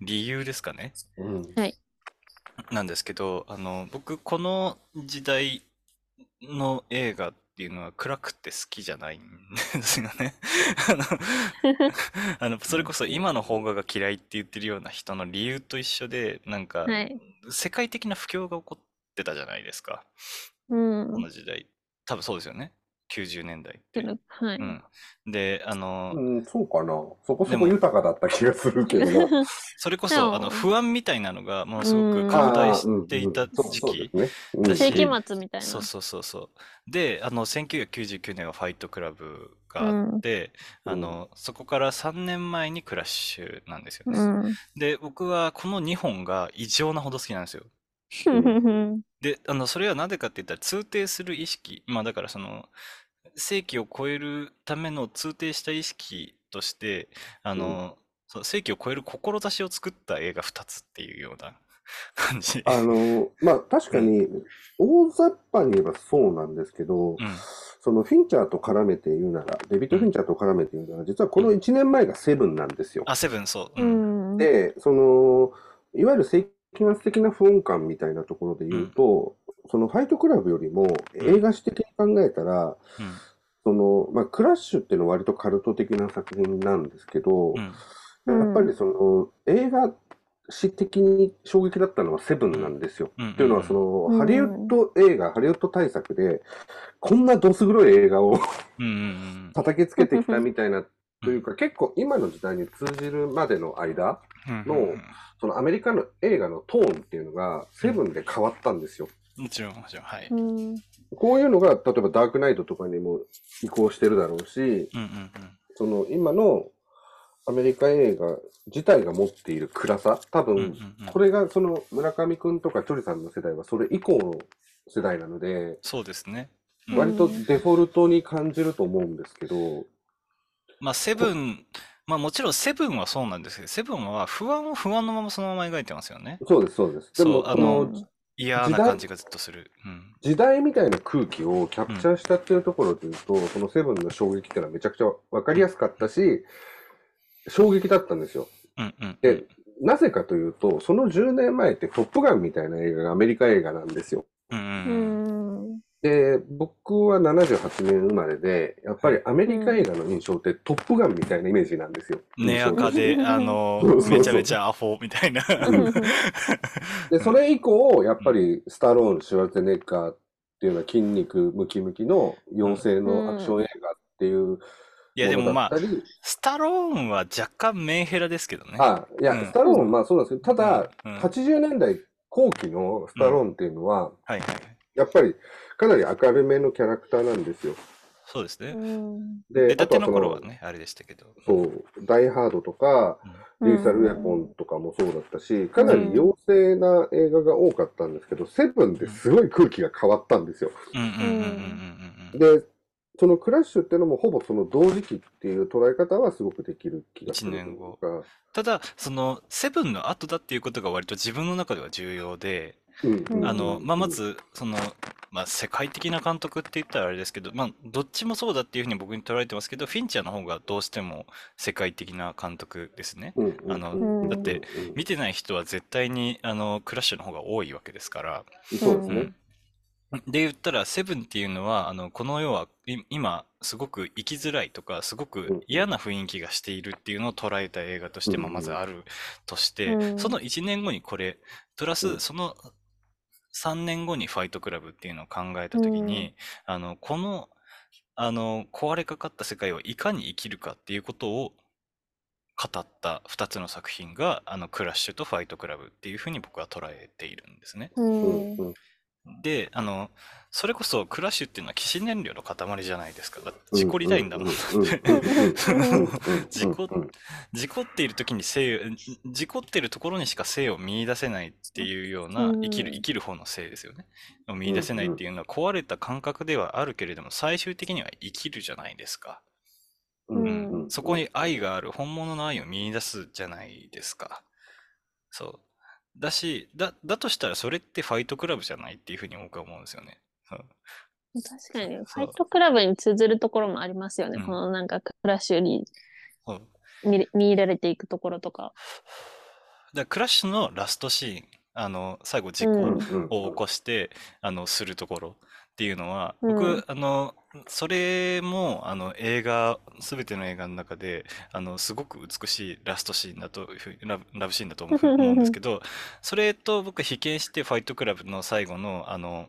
理由ですかね。うんなんですけど、あの、僕、この時代の映画っていうのは暗くて好きじゃないんですよね。あの、それこそ今の邦画が嫌いって言ってるような人の理由と一緒で、なんか、はい。世界的な不況が起こってたじゃないですか。うんこ。の時代。多分そうですよね。90年代って。はい。うん。で、あの、うん、そうかな。そこでもそこ豊かだった気がするけどな。それこそあの不安みたいなのがものすごうんく拡大していたうんそう時期。世紀末みたいな。そうそうそうそう。で、あの、1999年はファイトクラブがあって、うんあの、そこから3年前にクラッシュなんですよね。うん。で、僕はこの2本が異常なほど好きなんですよ。で、あの、それはなぜかって言ったら通底する意識。まあだからその、世紀を超えるための通底した意識として、あの、そう世紀を超える志を作った映画2つっていうような 感じ。あの、まあ確かに、大雑把に言えばそうなんですけど、うん。そのフィンチャーと絡めて言うなら、デビッド・フィンチャーと絡めて言うなら、実はこの1年前がセブンなんですよ。あ、セブン、そう。ううん。ん。で、その、いわゆる世紀末的な不穏感みたいなところで言うと、そのファイトクラブよりも映画史的に考えたら、うん。その、まあ、クラッシュっていうのは割とカルト的な作品なんですけど、うん。うんやっぱりその、映画史的に衝撃だったのはセブンなんですよ。うん。っていうのは、その、うんハリウッド映画、ハリウッド大作で、こんなどす黒い映画を叩きつけてきたみたいな、というか、結構今の時代に通じるまでの間、うん。のそのアメリカの映画のトーンっていうのが、セブンで変わったんですよ。もちろん、もちろん、はい。ううんん。こういうのが、例えばダークナイトとかにも移行してるだろうし、うんうん。その今のアメリカ映画自体が持っている暗さ、多うんうん分、うんこれがその村上くんとかチョリさんの世代はそれ以降の世代なので、そうですね。うんん割とデフォルトに感じると思うんですけど、まあ、セブン、まあもちろんセブンはそうなんですけど、セブンは不安を不安のままそのまま描いてますよね。そうです、そうです。でも、あの嫌時代な感じがずっとする。うん。時代みたいな空気をキャプチャーしたっていうところで言うと、そのセブンの衝撃っていうのはめちゃくちゃ分かりやすかったし、衝撃だったんですよ。うんうん。で、なぜかというと、その10年前ってトップガンみたいな映画がアメリカ映画なんですよ。うんううんん。で、僕は78年生まれで、やっぱりアメリカ映画の印象ってトップガンみたいなイメージなんですよ。ネアカで、あのめちゃめちゃアホみたいな。で、それ以降、やっぱりスタローン、シュワルツェネッガーっていうのは筋肉ムキムキの妖精のアクション映画っていういや、でもまあスタローンは若干メンヘラですけどね。あ、いや、うんスタローン、まあそうなんですけど、ただ、うんうん80年代後期のスタローンっていうのは、はいはい。やっぱりかなり明るめのキャラクターなんですよ。そうですね。うんで、出たての頃はね、あれでしたけど。そう、ダイハードとか、うんリーサルウェポンとかもそうだったし、かなり妖精な映画が多かったんですけど、セブンですごい空気が変わったんですよ。うんうんうんうんうんうん。で、そのクラッシュっていうのもほぼその同時期っていう捉え方はすごくできる気がするというか。ただ、その、セブンの後だっていうことが割と自分の中では重要で、うんうんあの、まあ、まず、その、まあ、世界的な監督って言ったらあれですけど、まあ、どっちもそうだっていうふうに僕に捉えてますけど、フィンチャーの方がどうしても世界的な監督ですね。うん。うんあのうん。だって、見てない人は絶対に、あの、クラッシュの方が多いわけですから。そうですね。で言ったら、セブンっていうのは、あの、この世はい今、すごく生きづらいとか、すごく嫌な雰囲気がしているっていうのを捉えた映画として、まあ、うんまずあるとして、うん。その1年後にこれ、プラうス、ん。その3年後にファイトクラブっていうのを考えたときに、あの、この、あの、壊れかかった世界をいかに生きるかっていうことを語った2つの作品が、あの、クラッシュとファイトクラブっていうふうに僕は捉えているんですね。ううん。んうんで、あの、それこそクラッシュっていうのは起死燃料の塊じゃないですか。だって事故りたいんだもん。事故事故っている時に生事故っているところにしか生を見出せないっていうようなうん生きる生きる方の生ですよね。見出せないっていうのは壊れた感覚ではあるけれども最終的には生きるじゃないですか。うんそこに愛がある本物の愛を見出すじゃないですか。そう。だし、だ、だとしたらそれってファイトクラブじゃないっていうふうに僕は思うんですよね。確かに、ファイトクラブに通ずるところもありますよね。うん。このなんかクラッシュに見見入られていくところとか。だクラッシュのラストシーン、あの、最後事故うん。を起こして、あの、するところっていうのは、うん僕、あの、それも、あの、映画、すべての映画の中で、あの、すごく美しいラストシーンだというふうラブ、ラブシーンだと思う思うんですけど、それと僕、比肩して、ファイトクラブの最後の、あの、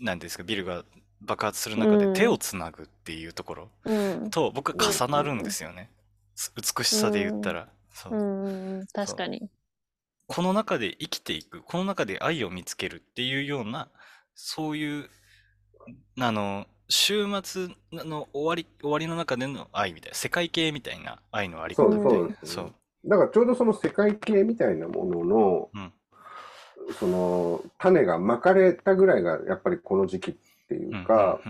なんていうんですか、ビルが爆発する中うんで手をつなぐっていうところうん。と、僕は重なるんですよね。す美しさで言ったら。そううんうんうん、確かに。この中で生きていく、この中で愛を見つけるっていうような、そういう、あの、週末の終わり、終わりの中での愛みたいな、世界系みたいな愛のあり方みたいな。そうですそう。だからちょうどその世界系みたいなものの、うんその種がまかれたぐらいがやっぱりこの時期っていうか、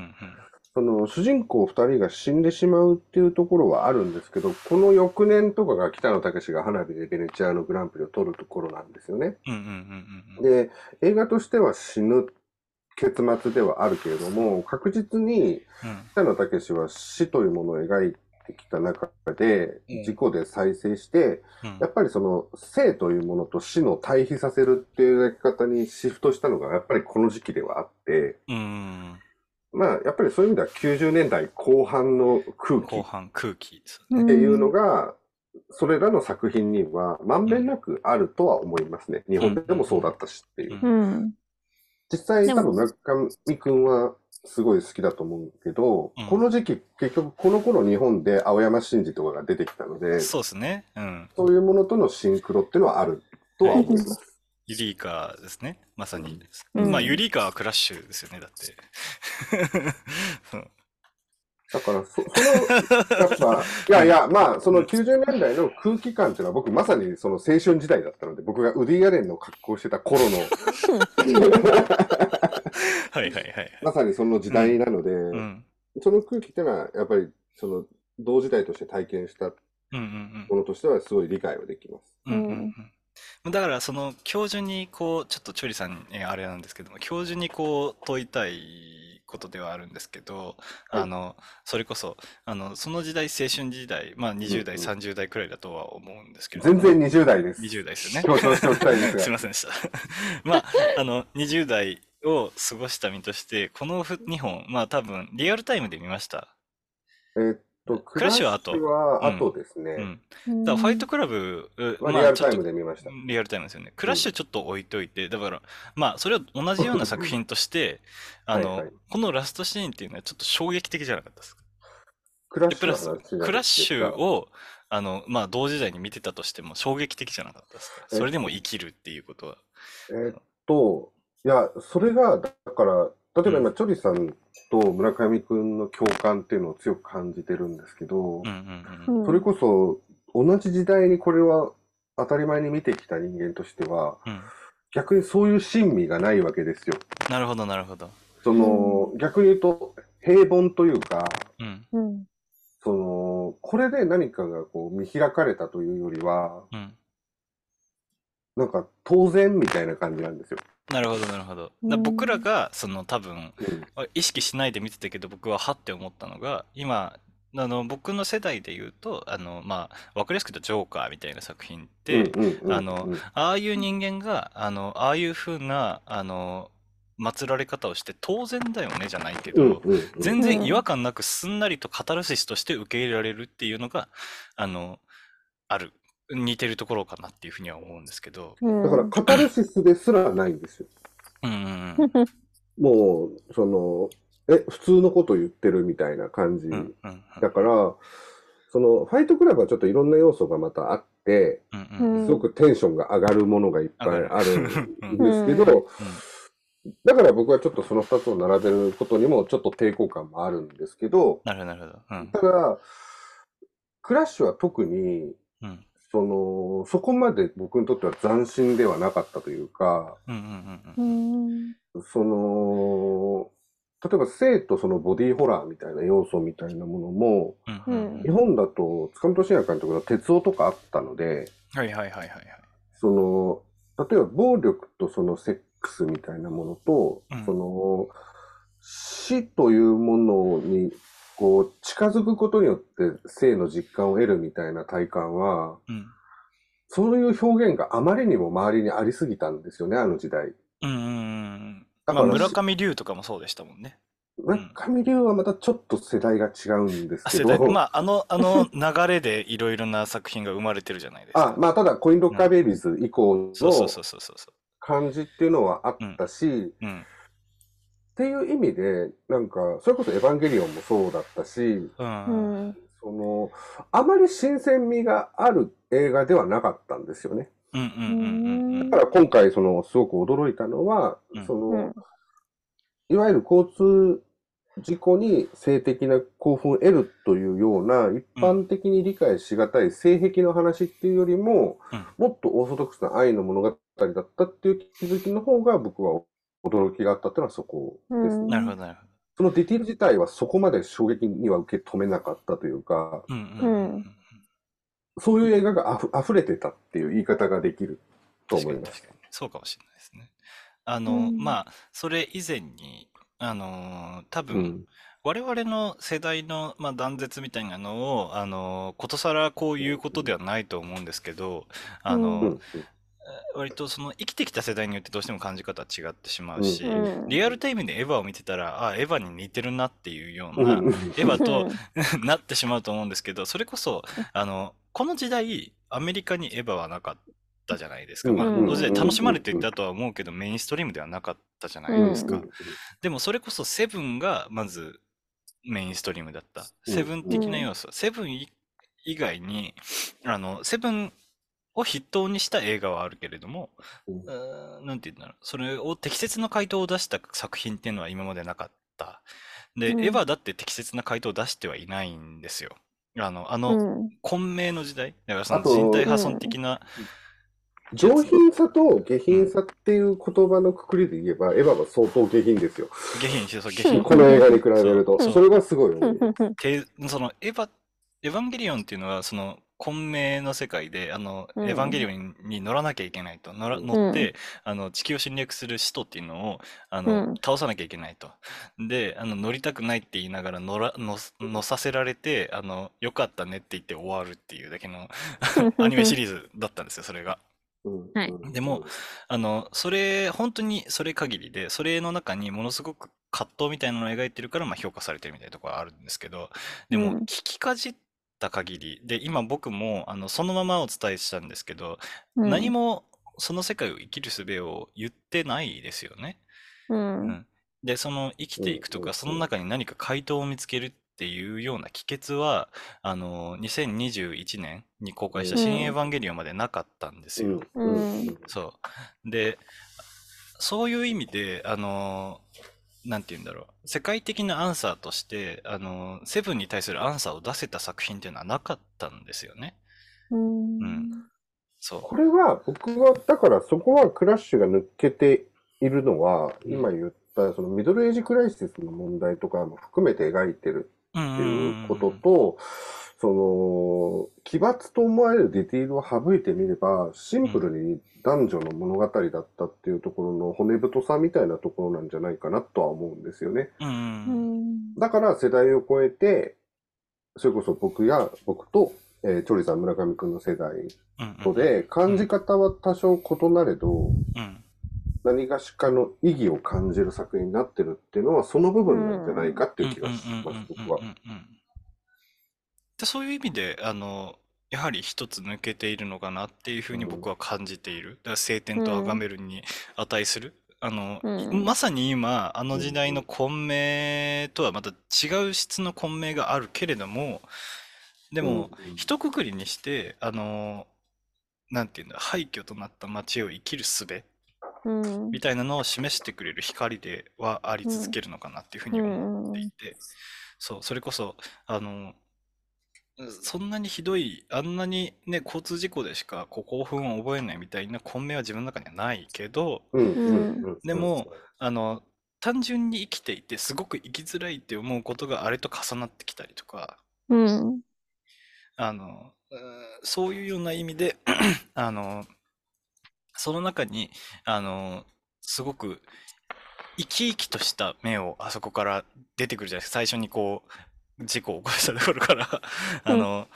その主人公2人が死んでしまうっていうところはあるんですけど、この翌年とかが北野武が花火でベネチアのグランプリを取るところなんですよね。で、映画としては死ぬ結末ではあるけれども、確実に北野武は死というものを描いてきた中でうん、事故で再生して、うん。やっぱりその生というものと死の対比させるっていう描き方にシフトしたのがやっぱりこの時期ではあって、まあやっぱりそういう意味では90年代後半の空気っ後半空気。ですうよね。ていうのが、それらの作品にはまんべんなくあるとは思いますね。日本でもそうだったしっていう。うん。実際でも多分村上くんはすごい好きだと思うけど、うんこの時期結局この頃日本で青山真治とかが出てきたので、そうですね。うん。そういうものとのシンクロっていうのはあるとは思います。ユリーカーですね。まさに。うんまあ、ユリーカーはクラッシュですよね、だって。そ うだからそ、その、やっぱ、いやいや、まあ、その90年代の空気感っていうのは僕まさにその青春時代だったので、僕がウディ・アレンの格好をしてた頃の、はいはいはい。まさにその時代なので、うん。その空気っていうのはやっぱりその同時代として体験した。ものとしてはすごい理解はできます。うんうんうんだからその教授にこうちょっとチョリさんにあれなんですけども教授にこう問いたいことではあるんですけど、はいあのそれこそあのその時代青春時代まあ20代、うんうん30代くらいだとは思うんですけど全然20代です。20代ですよね。すいませんでした まああの20代を過ごした身として、この2本、まあ多分、リアルタイムで見ました？えーっと、クラッシュは後クラッシュは後ですうね。ん。だからファイトクラブ、うまあ、リアルタイムで見ました。リアルタイムですよね。クラッシュちょっと置いといて、だから、まあ、それは同じような作品として、あの、はいはいこのラストシーンっていうのはちょっと衝撃的じゃなかったですか？クラッシュクラッシュを、あの、まあ、同時代に見てたとしても衝撃的じゃなかったですか？えそれでも生きるっていうことは。えーっと、いや、それが、だから、例えば今、チョリさんと村上くんの共感っていうのを強く感じてるんですけど、うんうんうん。うんそれこそ、同じ時代にこれは当たり前に見てきた人間としては、うん。逆にそういう親身がないわけですよ。なるほど、なるほど。その、逆に言うと、平凡というか、うん。うん。その、これで何かがこう見開かれたというよりは、うん。なんか当然みたいな感じなんですよ。なるほど、なるほど。僕らが、その多分、うん意識しないで見てたけど、僕ははって思ったのが、今、あの、僕の世代で言うと、あの、まあ、わかりやすく言うと、ジョーカーみたいな作品って、あああいう人間が、あの、ああいう風な、あの、祀られ方をして当然だよねじゃないけど、うんうんうん全然違和感なくすんなりとカタルシスとして受け入れられるっていうのが、あの、ある。似てるところかなっていうふうには思うんですけど。うんだから、カタルシスですらないんですよ。うんうんもう、その、え、普通のこと言ってるみたいな感じ。うん。うんうんだから、その、ファイトクラブはちょっといろんな要素がまたあって、うんうんうんすごくテンションが上がるものがいっぱいあるんですけうんど、だから僕はちょっとその2つを並べることにもちょっと抵抗感もあるんですけど、なるほど、なるほど。うんただ、クラッシュは特に、うんその、そこまで僕にとっては斬新ではなかったというか。その、例えば性とそのボディーホラーみたいな要素みたいなものも、うんうんうん日本だと塚本慎也監督の鉄夫とかあったので、はいはいはいはいはい。その、例えば暴力とそのセックスみたいなものと、うんその、死というものに、こう、近づくことによって性の実感を得るみたいな体感は、うんそういう表現があまりにも周りにありすぎたんですよね、あの時代。うんうんうん。だからまあ、村上龍とかもそうでしたもんね。村上龍はまたちょっと世代が違うんですあ、けど、世代、まあ、あの、あの流れでいろいろな作品が生まれてるじゃないですか。あ、まあ、ただ、コインロッカーベイビーズ以降の感じっていうのはあったし、う。うん。っていう意味で、なんか、それこそエヴァンゲリオンもそうだったし、う。うんん。その、あまり新鮮味がある映画ではなかったんですよね。だから今回、その、すごく驚いたのは、うんその、うんいわゆる交通事故に性的な興奮を得るというような、一般的に理解しがたい性癖の話っていうよりも、うんもっとオーソドックスな愛の物語だったっていう気づきの方が僕は驚きがあったっていうのはそこですね。うんなるほどなるほど。そのディティール自体はそこまで衝撃には受け止めなかったというか、うんうん。そういう映画があふ溢れてたっていう言い方ができると思います。に確かに。そうかもしれないですね。あの、うんまあ、それ以前に、あのー多う分、ん。我々の世代の、まあ、断絶みたいなのを、あのーことさらこういうことではないと思うんですけど、あのーうん。割とその生きてきた世代によってどうしても感じ方は違ってしまうし、うんリアルタイムでエヴァを見てたら、あ、エヴァに似てるなっていうよううん。な、うんエヴァと なってしまうと思うんですけど、それこそ、あの、この時代、アメリカにエヴァはなかったじゃないですか。まあ、うんこの時代楽しまれていたとは思うけど、メインストリームではなかったじゃないですか。うんでもそれこそセブンがまずメインストリームだった。うんセブン的な要素。セブン以以外に、あの、セブンを筆頭にした映画はあるけれども、うんなんて言うんだろう。それを適切な回答を出した作品っていうのは今までなかった。で、うんエヴァだって適切な回答を出してはいないんですよ。あの、あうの、ん。混迷の時代？だからその人体破損的な、上品さと下品さっていう言葉のくくりで言えば、エヴァは相当下品ですよ。下品、そう、下品。この映画に比べると。それがすごい思う。てそのエヴァ、エヴァンゲリオンっていうのは、その、混迷の世界で、あの、うんエヴァンゲリオンに乗らなきゃいけないと。乗ら乗って、あの、地球を侵略する使徒っていうのを、あの、うん倒さなきゃいけないと。で、あの、乗りたくないって言いながら乗ら、乗す乗させられて、あの、よかったねって言って終わるっていうだけの アニメシリーズだったんですよ、それが。うんはいうんでもあの、それ、本当にそれ限りで、それの中にものすごく葛藤みたいなのを描いてるから、まあ評価されてるみたいなところはあるんですけど、でも、うん聞きかじった限り、で、今僕も、あの、そのままお伝えしたんですけど、うん何もその世界を生きる術を言ってないですよね。うん。うんで、その生きていくとか、うんうんその中に何か回答を見つけるっていうような帰結は、あの、2021年に公開したうん新エヴァンゲリオンまでなかったんですよ。うんうんそう。で、そういう意味で、あの、なんて言うんだろう。世界的なアンサーとして、あの、セブンに対するアンサーを出せた作品っていうのはなかったんですよね。うんうんそう。これは、僕は、だからそこはクラッシュが抜けているのは、うん今言ったそのミドルエイジクライシスの問題とかも含めて描いてるうんっていうことと、その、奇抜と思われるディティールを省いてみれば、シンプルに男女の物語だったっていうところの骨太さみたいなところなんじゃないかなとは思うんですよね。うん。だから世代を超えて、それこそ僕や僕と、えーチョリさん村上くんの世代うんとで、感じ方は多少異なれど、うん何がしかの意義を感じる作品になってるっていうのはその部分なんじゃないかっていう気がします、僕はうん。うんうんうんうんでそういう意味であのやはり一つ抜けているのかなっていうふうに僕は感じている。だから晴天と崇めるに値する。あの、うん。まさに今あの時代の混迷とはまた違う質の混迷があるけれどもでも、うん。一括りにしてあのなんていうんだ廃墟となった街を生きる術うん。みたいなのを示してくれる光ではあり続けるのかなっていうふうに思っていて、そう、それこそ、あの、そんなにひどい、あんなにね、交通事故でしかこう興奮を覚えないみたいな混迷は自分の中にはないけど、うんでも、あの、単純に生きていてすごく生きづらいって思うことがあれと重なってきたりとか、うん。あの、そういうような意味で、あの、その中に、あの、すごく生き生きとした目をあそこから出てくるじゃないですか。最初にこう、事故を起こしたところから、あの、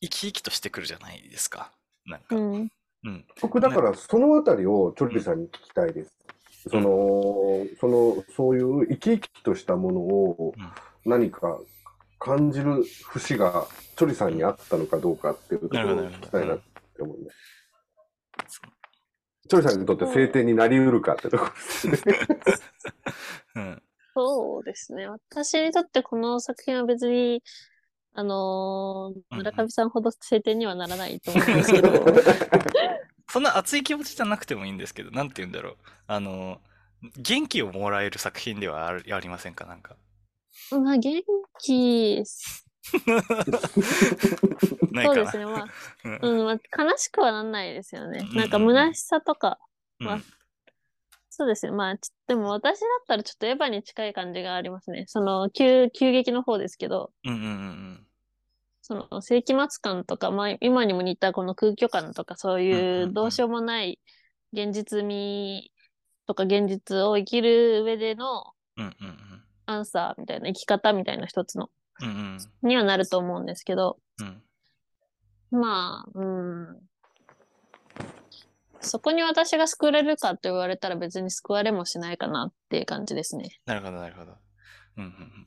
生き生きとしてくるじゃないですか。なんか、うん。うん。僕だからそのあたりをチョリさんに聞きたいです。その、その、そういう生き生きとしたものを何か感じる節がチョリさんにあったのかどうかっていうところを聞きたいなって思うんで。チョリさんにとって晴天になりうるかってところですね。うん。そうですね。私にとってこの作品は別に、あのーうん村上さんほど晴天にはならないと思うんですけど、そんな熱い気持ちじゃなくてもいいんですけど、なんて言うんだろう。あの、元気をもらえる作品ではあるありませんか？なんか。まあ元気、そうですね。まあ、うんうん、まあ、悲しくはなんないですよね。うんなんか虚しさとか、うんまあそうですね。まあ、ちでも私だったらちょっとエヴァに近い感じがありますね。その、急、急激の方ですけど、うんうんうんその世紀末感とか、まあ、今にも似たこの空虚感とか、そううんうんうんいうどうしようもない現実味とか現実を生きる上でのうんうんうん。アンサーみたいな生き方みたいな一つのうんうん。にはなると思うんですけど、うん。まあ、うん。そこに私が救われるかと言われたら別に救われもしないかなっていう感じですね。なるほどなるほど。うんうんうん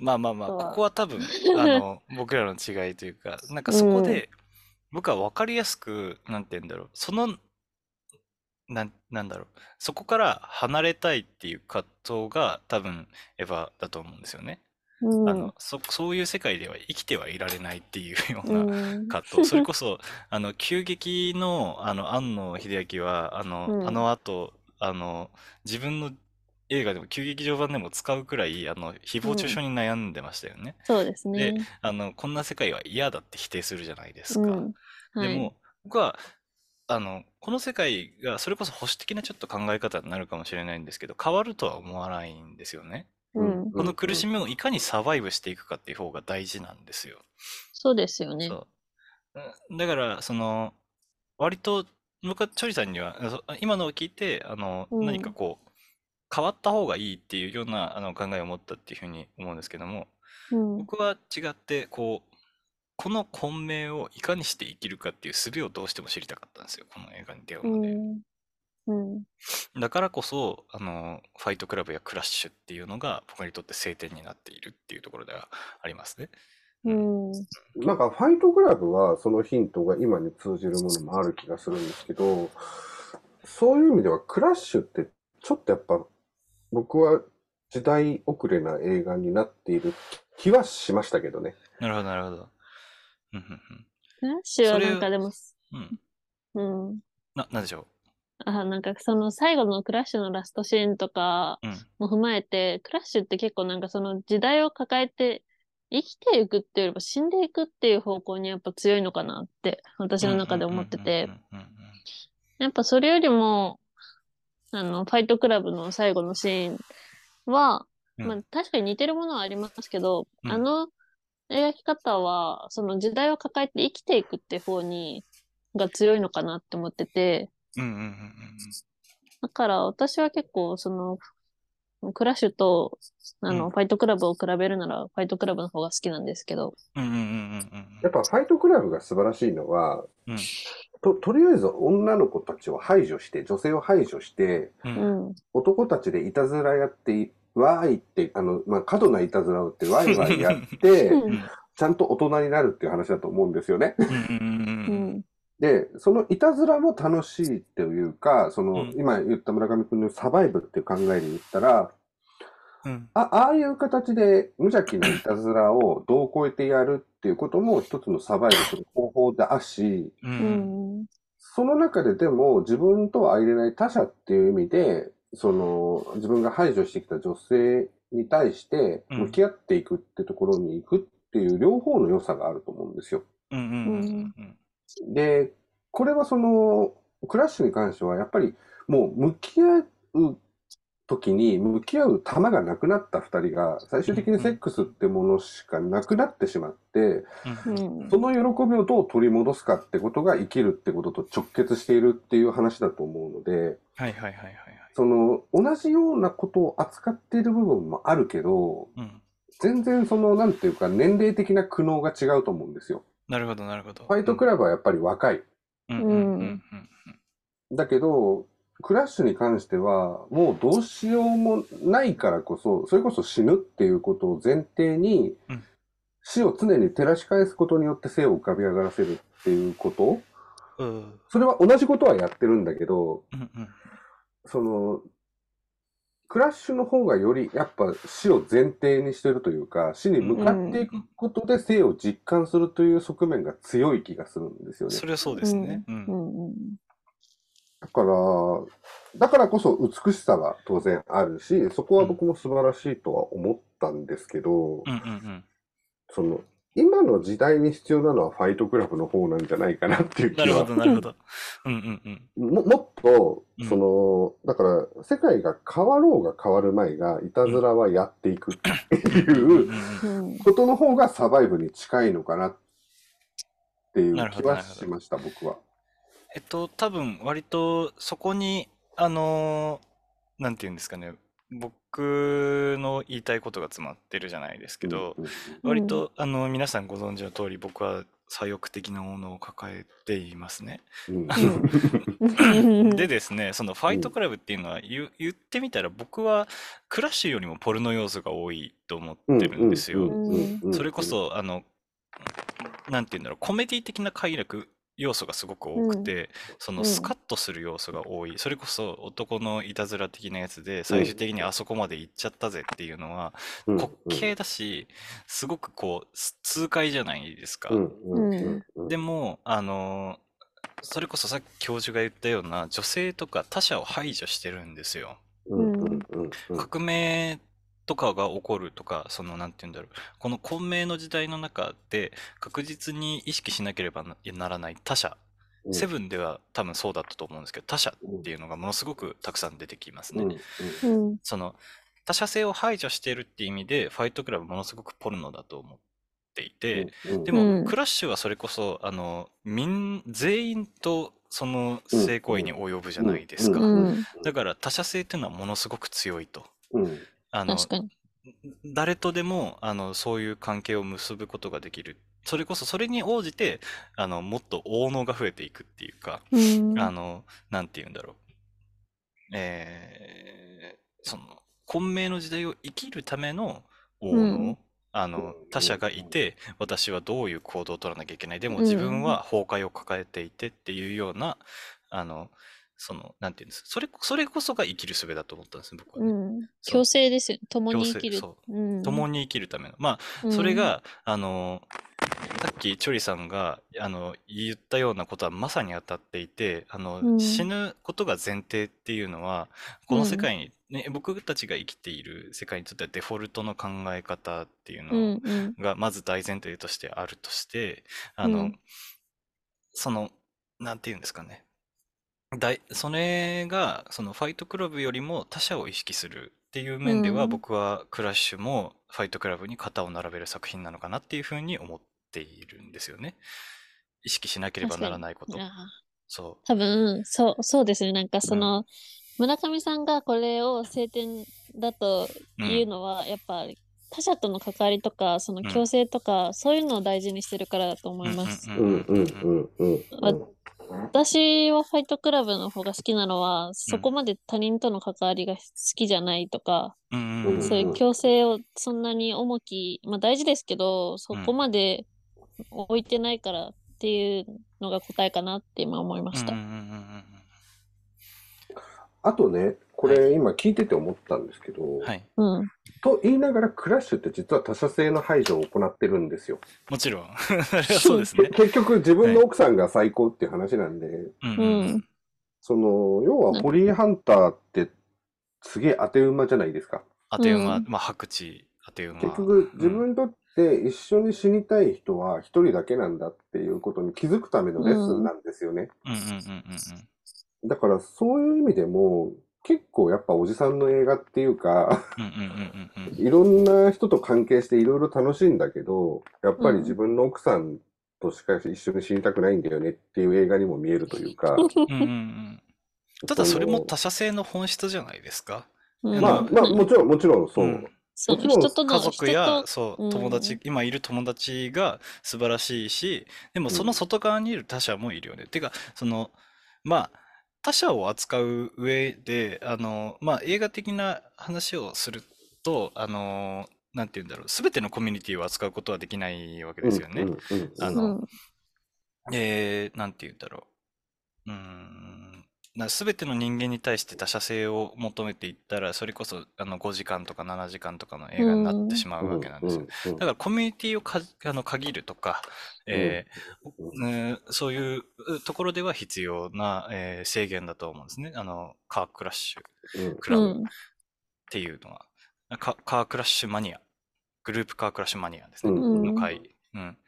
まあまあまあ、ここは多分、あの、僕らの違いというか、なんかそこで、僕は分かりやすく、なんて言うんだろう、その、なん、なんだろう、そこから離れたいっていう葛藤が多分エヴァだと思うんですよね。うん。あの、そ、そういう世界では生きてはいられないっていうよううな、ん。葛藤。それこそ、あの、急激の、あの、庵野秀明は、あの、うんあの後、あの、自分の映画でも、急劇場版でも使うくらい、あの、誹謗中傷に悩んでましたよね。そうですね。あの、こんな世界は嫌だって否定するじゃないですか。うん。はい。でも、僕は、あの、この世界が、それこそ保守的なちょっと考え方になるかもしれないんですけど、変わるとは思わないんですよね。うん。この苦しみをいかにサバイブしていくかっていう方が大事なんですよ。そうですよね。だから、その、割と、僕はチョリさんには、そ今のを聞いて、あの、うん何かこう、変わった方がいいっていうようなあの考えを持ったっていうふうに思うんですけども、うん。僕は違って、こう、この混迷をいかにして生きるかっていう術をどうしても知りたかったんですよ、この映画に出会ううまで。ん。うん。だからこそ、あの、ファイトクラブやクラッシュっていうのが僕にとって晴天になっているっていうところではありますね。うん。なんか、ファイトクラブはそのヒントが今に通じるものもある気がするんですけど、そういう意味ではクラッシュってちょっとやっぱ僕は時代遅れな映画になっている気はしましたけどね。なるほど、なるほど。うんうんクラッシュはなんかでも、うん。うん。うん。な、なんでしょあ、なんかその最後のクラッシュのラストシーンとかう。うん。も踏まえて、クラッシュって結構なんかその時代を抱えて生きていくっていうよりも死んでいくっていう方向にやっぱ強いのかなって私の中で思っててうん、うんうんうんうんやっぱそれよりも、あの、ファイトクラブの最後のシーンは、うんまあ確かに似てるものはありますけど、うんあの描き方は、その時代を抱えて生きていくって方に、が強いのかなって思ってて、うんうんうんうんだから私は結構その、クラッシュと、あの、うんファイトクラブを比べるなら、ファイトクラブの方が好きなんですけど。うんうんうんうんうんやっぱファイトクラブが素晴らしいのは、うんと、とりあえず女の子たちを排除して、女性を排除して、ううんん。男たちでいたずらやって、わーいって、あの、まあ、過度ないたずらをってわいわいやって、うんちゃんと大人になるっていう話だと思うんですよね。うんうんうん。で、そのいたずらも楽しいっていうか、その、うん今言った村上くんのサバイブっていう考えで言ったら、うんあ、ああいう形で無邪気ないたずらをどう超えてやるっていうことも一つのサバイブする方法だし、ううんん。その中ででも自分とは相入れない他者っていう意味で、その自分が排除してきた女性に対してうん向き合っていくってところに行くっていう両方の良さがあると思うんですよ。うんうんうんうんで、これはそのクラッシュに関してはやっぱりもう向き合う時に向き合う玉がなくなった二人が最終的にセックスってものしかなくなってしまって。その喜びをどう取り戻すかってことが生きるってことと直結しているっていう話だと思うので、はいはいはいはいはい。その同じようなことを扱っている部分もあるけど、うん。全然その、なんていうか、年齢的な苦悩が違うと思うんですよ。なるほどなるほど。ファイトクラブはやっぱり若い。うんうんうんうんだけど、クラッシュに関しては、もうどうしようもないからこそ、それこそ死ぬっていうことを前提にうん、死を常に照らし返すことによって生を浮かび上がらせるっていうこと、うんうん。それは同じことはやってるんだけど、うんうん。その、クラッシュの方がよりやっぱ死を前提にしてるというか、死に向かっていくことで生を実感するという側面が強い気がするんですよね。それはそうですね。う。うんん。だから、だからこそ美しさは当然あるし、そこは僕も素晴らしいとは思ったんですけど、うんうんうん。その、今の時代に必要なのはファイトクラブの方なんじゃないかなっていう気はなるほどなるほど。うんうんうん。も、もっとうん、その、だから、世界が変わろうが変わる前が、いたずらはやっていくっていううん。ことの方がサバイブに近いのかなっていうなるほ気はしました、僕は。えっと、多分割とそこに、あのーなんて言うんですかね、僕の言いたいことが詰まってるじゃないですけど、うん割と、あの、皆さんご存知の通り、僕は左翼的なものを抱えていますね。でですね、そのファイトクラブっていうのは言ってみたら僕はクラッシュよりもポルノ要素が多いと思ってるんですよ。うん。それこ、そ、あの、なんて言うんだろう、コメディ的な快楽要素がすごく多くて、そのうん。スカッとする要素が多い、それこそ男のいたずら的なやつで、最終的にあそこまで行っちゃったぜっていうのは、うん。滑稽だし、すごくこう、す痛快じゃないですか。でも、あの、それこそさっき教授が言ったような女性とか他者を排除してるんですよ。うん。うん。うん。うん。革命とかが起こるとか、その、なんて言うんだろう。この混迷の時代の中で確実に意識しなければなならない他者。うんセブンでは多分そうだったと思うんですけど、他者っていうのがものすごくたくさん出てきますね。うんうんうん。その、他者性を排除しているっていう意味で、ファイトクラブものすごくポルノだと思っていて、うんでも、うんクラッシュはそれこそ、あの、みん、全員とその性行為に及ぶじゃないですか。うんうん。だから他者性っていうのはものすごく強いと。うんあの、確かに。誰とでも、あの、そういう関係を結ぶことができる。それこそそれに応じてあのもっと応能が増えていくっていうか、うん。あのなんて言うんだろうえーその混迷の時代を生きるための応能、うんあの他者がいて私はどういう行動を取らなきゃいけないでも自分は崩壊を抱えていてっていうようなあのそのなんていうんですそれそれこそが生きる術だと思ったんですね僕はね、うん。そう共生ですよ。共に共生生きる。そううん。共に生きるためのまあそれが、あのさっきチョリさんがあの言ったようなことはまさに当たっていてあの、うん死ぬことが前提っていうのはこの世界に、ね僕たちが生きている世界にとってはデフォルトの考え方っていううのんうん。がまず大前提としてあるとしてあの、うんそのなんていうんですかね大それがそのファイトクラブよりも他者を意識するっていう面では、うん僕はクラッシュもファイトクラブに肩を並べる作品なのかなっていうふうに思っているんですよね。意識しなければならないことあ。ーそ多分、そう、そうですね。なんかその、村上さんがこれを晴天だとう。いうのは、やっぱり他者との関わりとか、そのうん共生とか、そういうのを大事にしてるからだと思います。うんうんうんうんうん。私はファイトクラブの方が好きなのは、そこまで他人との関わりが好きじゃないとか、うんそういう共生をそんなに重き、まあ大事ですけど、そこまで置いてないからっていうのが答えかなって今思いました。うんうんうんうんあとね、これ今聞いてて思ったんですけど、うんはい。うん。と言いながらクラッシュって実は他者性の排除を行ってるんですよ。もちろん。そうですね。結局自分の奥さんが最高っていう話なんで、うんううんんその、要はホリーハンターってすげえ当て馬じゃないですか。当て馬、うんまあ白地当て馬。結局自分にとって一緒に死にたい人は一人だけなんだっていうことに気づくためのレッスンなんですよね。うんうんうんうんうん。だからそういう意味でも結構やっぱおじさんの映画っていうか、うんうんうんうんうん。いろんな人と関係していろいろ楽しいんだけど、やっぱり自分の奥さんとしか一緒に死にたくないんだよねっていう映画にも見えるというか、うんうんうん。ただそれも他者性の本質じゃないですか？うん。まあまあもちろんもちろんそう。うん。そうもちろん。人との家族やそううん。友達、今いる友達が素晴らしいしでもその外側にいる他者もいるよね。てかそのまあ他者を扱う上であの、まあ、映画的な話をするとあのなんて言うんだろう全てのコミュニティを扱うことはできないわけですよね。うんうんうんあのうんえー、なんて言うんだろう。うーん。な全ての人間に対して他者性を求めていったら、それこそあの5時間とか7時間とかの映画になってしまうわけなんですよ。だからコミュニティをかあの限るとか、えーねそういううところでは必要な、えー制限だと思うんですね。あのカークラッシュうんクラブっうんていうのは、カカークラッシュマニア、グループカークラッシュマニアですね。うんの会。うん。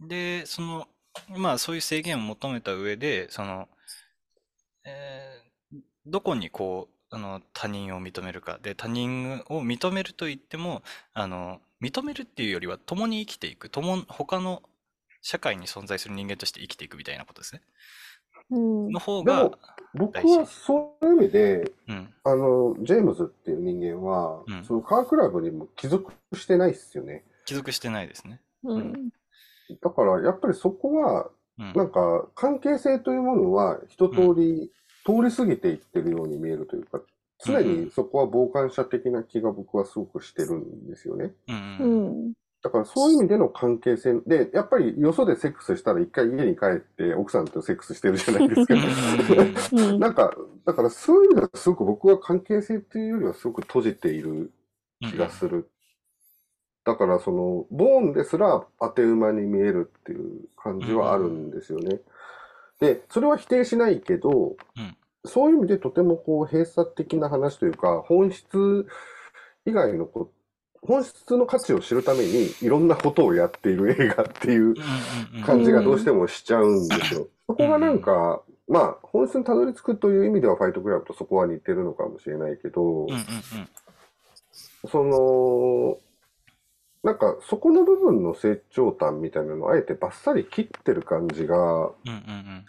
で、その、まあそういう制限を求めた上で、その、えーどこにこう、あの、他人を認めるか。で、他人を認めると言っても、あの、認めるっていうよりは共に生きていく、共、他の社会に存在する人間として生きていくみたいなことですね。うんの方がでも、僕はそういう意味で、うん、あの、ジェームズっていう人間は、うんそのカークラブにも帰属してないっすよね。帰属してないですね。うんだから、やっぱりそこは、うん。なんか、関係性というものは一通り通り過ぎていってるように見えるというか、常にそこは傍観者的な気が僕はすごくしてるんですよね。うんだからそういう意味での関係性で、やっぱりよそでセックスしたら一回家に帰って奥さんとセックスしてるじゃないですか。なんか、だからそういう意味ではすごく僕は関係性っていうよりはすごく閉じている気がする。だからその、ボーンですら当て馬に見えるっていう感じはあるんですよね。で、それは否定しないけど、うんそういう意味でとてもこう閉鎖的な話というか、本質以外のこ本質の価値を知るためにいろんなことをやっている映画っていう感じがどうしてもしちゃうんですよ。そこがなんか、まあ、本質にたどり着くという意味ではファイトクラブとそこは似てるのかもしれないけどその、なんかそこの部分の成長感みたいなのをあえてバッサリ切ってる感じが、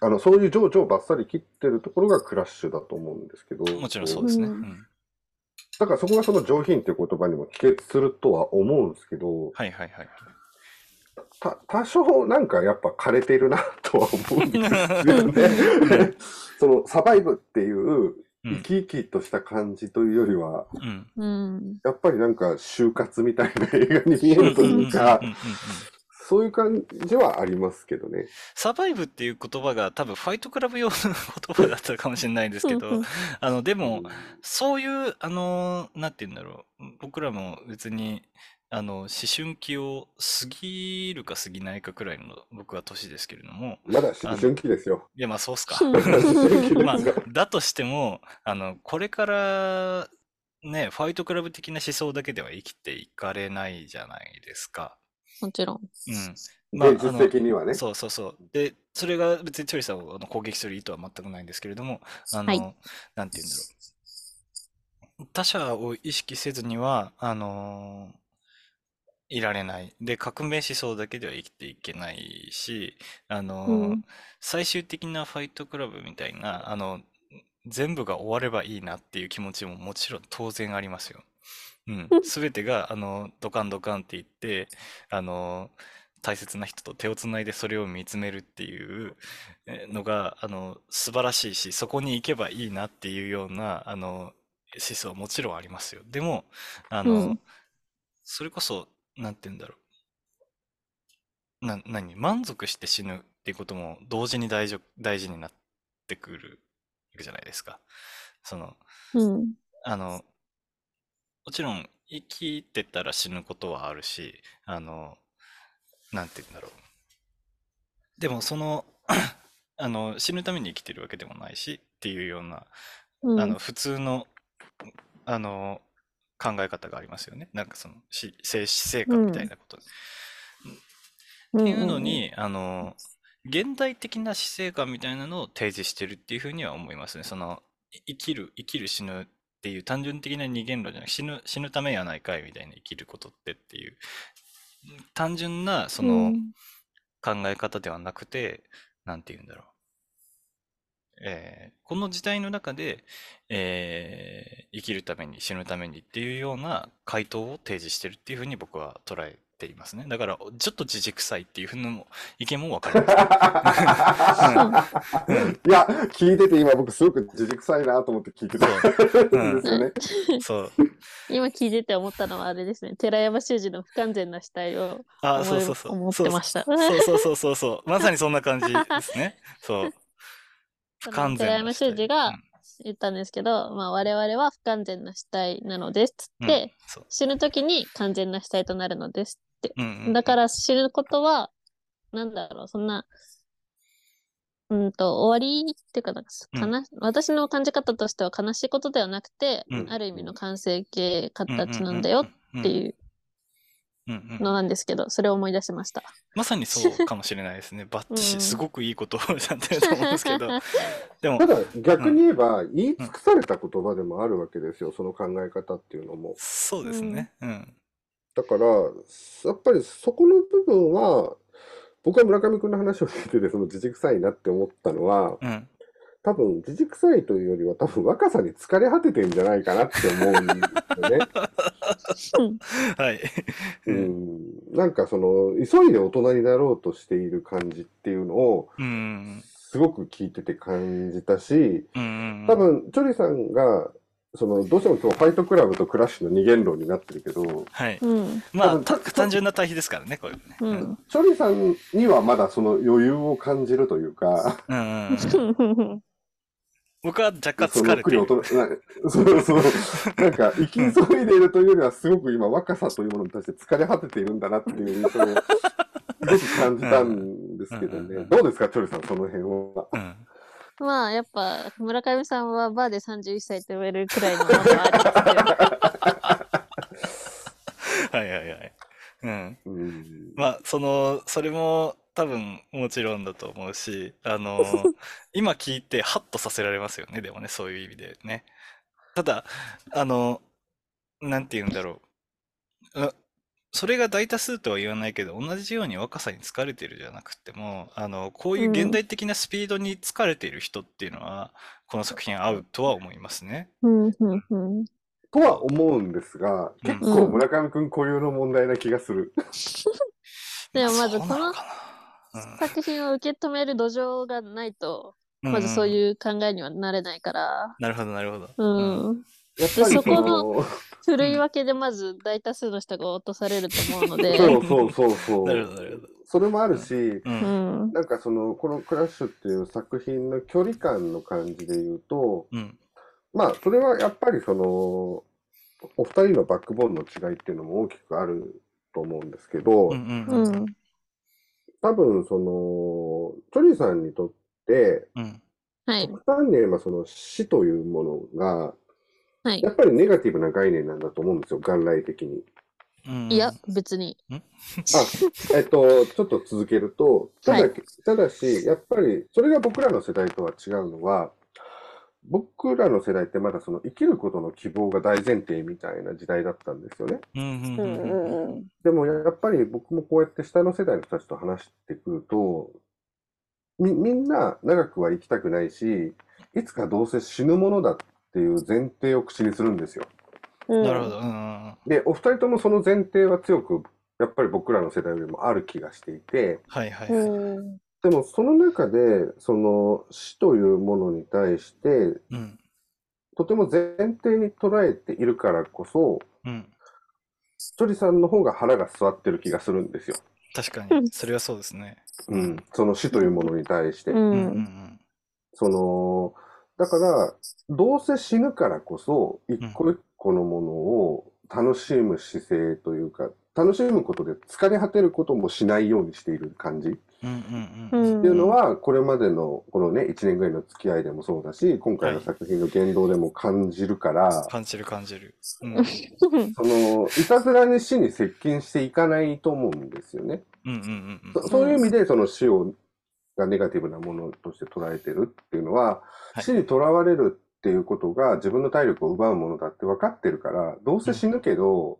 あの、そういう情緒をバッサリ切ってるところがクラッシュだと思うんですけど、うんもちろんそうですね。ううんんだからそこがその上品っていう言葉にも帰結するとは思うんですけど、はいはいはい。た多少なんかやっぱ枯れてるなとは思うんですよね。そのサバイブっていううん生き生きとした感じというよりは、うん。うん。やっぱりなんか就活みたいな映画に見えるというかそういう感じはありますけどね。サバイブっていう言葉が多分ファイトクラブ用の言葉だったかもしれないんですけどあの、でもうん、そういう、あの、なんて言うんだろう。僕らも別に、あの、思春期を過ぎるか過ぎないかくらいの僕は年ですけれども、まだ思春期ですよ。いや、まあそうっすか。まあだとしても、あの、これから、ね、ファイトクラブ的な思想だけでは生きていかれないじゃないですか。もちろん。うん。まあ現実的にはね。そうそうそう。で、それが別にチョリさんをあの攻撃する意図は全くないんですけれども、あの、はいなんて言うんだろう。他者を意識せずには、あのいられない。で、革命思想だけでは生きていけないし、あのうん最終的なファイトクラブみたいな、あの、全部が終わればいいなっていう気持ちももちろん当然ありますよ。うん。すべてが、あの、ドカンドカンって言って、あの、大切な人と手をつないでそれを見つめるっていうえのが、あの、素晴らしいし、そこに行けばいいなっていうような、あの、思想はもちろんありますよ。でも、あの、うんそれこそ、なんて言うんだろう。な、何？満足して死ぬっていうことも同時に大事、大事になってくるわけじゃないですか。その、うん。あの、もちろん生きてたら死ぬことはあるし、あの、なんて言うんだろう。でもその、あの、死ぬために生きてるわけでもないしっていうような、うんあの、普通の、あの、考え方がありますよね。なんかその、し生死生観みたいなこと。っていうのに、あの、現代的な死生観みたいなのを提示してるっていうふうには思いますね。その、い生きる、生きる死ぬっていう単純的な二元論じゃなく死ぬ、死ぬためやないかいみたいな生きることってっていう、単純なそのうん考え方ではなくて、なんて言うんだろう。えーこの時代の中で、えー生きるために死ぬためにっていうような回答を提示してるっていうふうに僕は捉えていますね。だから、ちょっと自軸臭いっていうふうのも意見もわかります。いや、聞いてて今僕すごく自軸臭いなと思って聞いてたうんんですよね。そう。今聞いてて思ったのはあれですね。寺山修司の不完全な死体をあ、そうそうそう。思ってました。そうそうそうそう。まさにそんな感じですね。そう。不完全寺山な死体修司が言ったんですけど、まあ、我々は不完全な死体なのですっつうん死ぬ時に完全な死体となるのですって。うんうんだから死ぬことは、なんだろう、そんな、うんと、終わりっていうかなんか、うん私の感じ方としては悲しいことではなくて、うんある意味の完成形形なんだよっていうのなんですけど、それを思い出しました。まさにそうかもしれないですね。バッチシ、うんすごくいいことをやってると思うんですけど。でもた、だ逆に言えば言い尽くされた言葉でもあるわけですよ、その考え方っていうのも。そうですね。うん。だから、やっぱりそこの部分は、僕は村上君の話を聞いてて、その自軸臭いなって思ったのは、うん。多分自軸臭いというよりは、多分若さに疲れ果ててんじゃないかなって思うんですよね。はい。う。ん、なんかその、急いで大人になろうとしている感じっていうのを、うん。すごく聞いてて感じたし、うん。多分、チョリさんが、その、どうしても今日ファイトクラブとクラッシュの二元論になってるけど、はい。うん。まあ、単純な対比ですからね、これね。ううんん。チョリさんにはまだその余裕を感じるというか、うんうん。僕は若干そ疲れてるそうそう、なんか、生き急いでいるというよりは、すごく今、若さというものに対して疲れ果てているんだなっていう印象を、すごく感じたんですけど。ねどうですか、チョリさん、その辺は。うん。まあ、やっぱ、村上さんはバーで31歳と言われるくらいのものはあはいはいはい。うん。うんまあ、その、それも多分もちろんだと思うし、あの、今聞いてハッとさせられますよね、でもね、そういう意味でね。ただ、あの、なんて言うんだろう。あそれが大多数とは言わないけど、同じように若さに疲れてるじゃなくても、あの、こういう現代的なスピードに疲れている人っていうのは、この作品合うとは思いますね。うん、うん、うん。とは思うんですが、うん結構村上君固有の問題な気がする。でもまずこの作品を受け止める土壌がないと、うんまずそううんいう考えにはなれないから、なるほど、なるほど。うん。やっぱりそこのの、ふるい分けでまず大多数の人が落とされると思うので、そうそうそうそなるほど、う。なるほど。それもあるし、う。うんん。なんかその、このクラッシュっていう作品の距離感の感じで言うと、うん。まあ、それはやっぱりその、お二人のバックボーンの違いっていうのも大きくあると思うんですけど、うんうんううん。ん。多分その、チョリさんにとって、うん。はい。極端に言えばその死というものが、はいや。っぱりネガティブな概念なんだと思うんですよ、元来的に。うんいや、別に。あ、えっと、ちょっと続けると、ただ、はいただし、やっぱり、それが僕らの世代とは違うのは、僕らの世代ってまだその生きることの希望が大前提みたいな時代だったんですよね。うんうんううんんうんうんでもやっぱり僕もこうやって下の世代の人たちと話してくると、み、みんな長くは生きたくないし、いつかどうせ死ぬものだっていう前提を口にするんですよ。うん。なるほど。で、お二人ともその前提は強く、やっぱり僕らの世代よりもある気がしていて、うはいはいはい。ん。でもその中で、その死というものに対して、うん。とても前提に捉えているからこそ、うん。チョリさんの方が腹が据わってる気がするんですよ。確かうんに。それはそうですね。うん。その死というものに対して。ううんうんん。その、だから、どうせ死ぬからこそ、一個一個のものを楽しむ姿勢というか、楽しむことで疲れ果てることもしないようにしている感じっ。ていうのは、これまでのこのね、1年ぐらいの付き合いでもそうだし、今回の作品の言動でも感じるから、感じる感じる。その、いたずらに死に接近していかないと思うんですよね。そういう意味で、その死を、がネガティブなものとして捉えてるっていうのは、はい死にとらわれるっていうことが自分の体力を奪うものだって分かってるから、どうせ死ぬけど、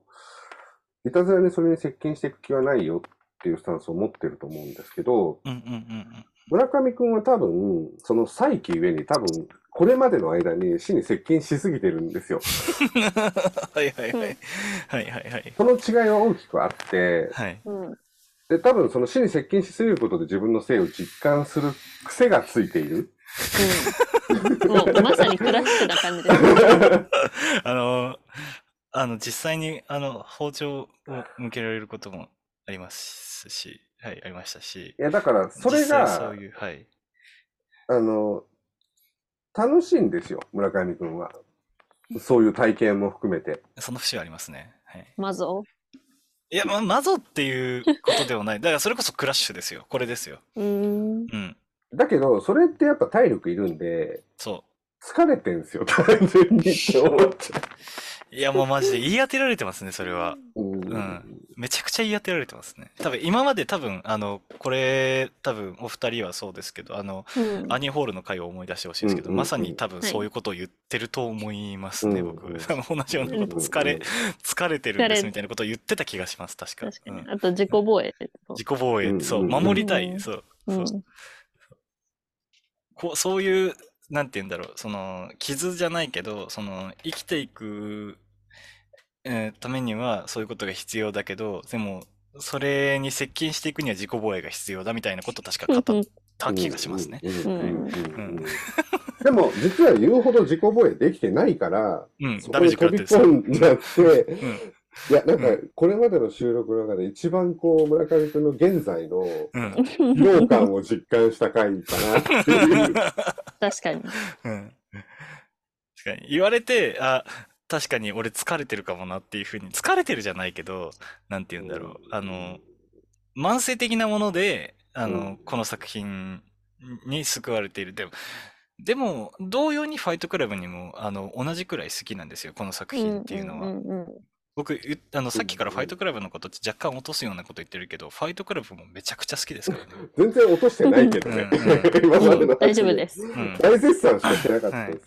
いたずらにそれに接近していく気はないよっていうスタンスを持ってると思うんですけど、うん。うんうんうん村上くんは多分、その再起ゆえに多分、これまでの間に死に接近しすぎてるんですよ。うん。はいはいはい。はいはいはい。その違いは大きくあって、はい。うん。で、多分その死に接近しすぎることで自分の性を実感する癖がついている。うん。もうまさにクラッシュな感じです。あの、あの、実際に、あの、包丁を向けられることもありますし、はい、ありましたし、いや、だから、それが、そういう、はい。あの、楽しいんですよ、村上くんは。そういう体験も含めて。その節はありますね。はい。まずを。いや、ま、マゾっていうことではない。だからそれこそクラッシュですよ。これですよ。うーん。うん。だけど、それってやっぱ体力いるんで、そ疲れてんすよ、単純にって思っちゃう。いや、もうマジで言い当てられてますね、それは。う。うんんめちゃくちゃ言い当てられてますね。多分、今まで多分、あの、これ、多分、お二人はそうですけど、あの、うんアニーホールの回を思い出してほしいんですけど、うんうんうんまさに多分そういうことを言ってると思いますね、うん僕。同じようなこと、うん疲れ、疲れてるんですみたいなことを言ってた気がします、確か。確かにう。んあと自己防衛。自己防衛、うんそう、うん守りたい、うんそう。うん。そうこうそういう、なんて言うんだろう、その、傷じゃないけど、その、生きていく、えーためにはそういうことが必要だけど、でも、それに接近していくには自己防衛が必要だみたいなことを確か語った気がしますね。うんうんうんうんうんでも、実は言うほど自己防衛できてないから、うん、そこにダメージ食ら飛ってるんですよ。び込んじゃって、うんいや、なんか、これまでの収録の中で一番こう、村上君の現在のうん。疲労感を実感した回かなっていう。確かに。うん。確かに。言われて、あ、確かに俺疲れてるかもなっていうふうに、疲れてるじゃないけど、なんて言うんだろう。あの、慢性的なもので、あの、うんこの作品に救われている。でも、でも、同様にファイトクラブにも、あの、同じくらい好きなんですよ、この作品っていうのは。僕、言っあの、さっきからファイトクラブのこと若干落とすようなこと言ってるけど、ファイトクラブもめちゃくちゃ好きですからね。全然落としてないけどね。大丈夫です。うん。大絶賛しかしてなかったです。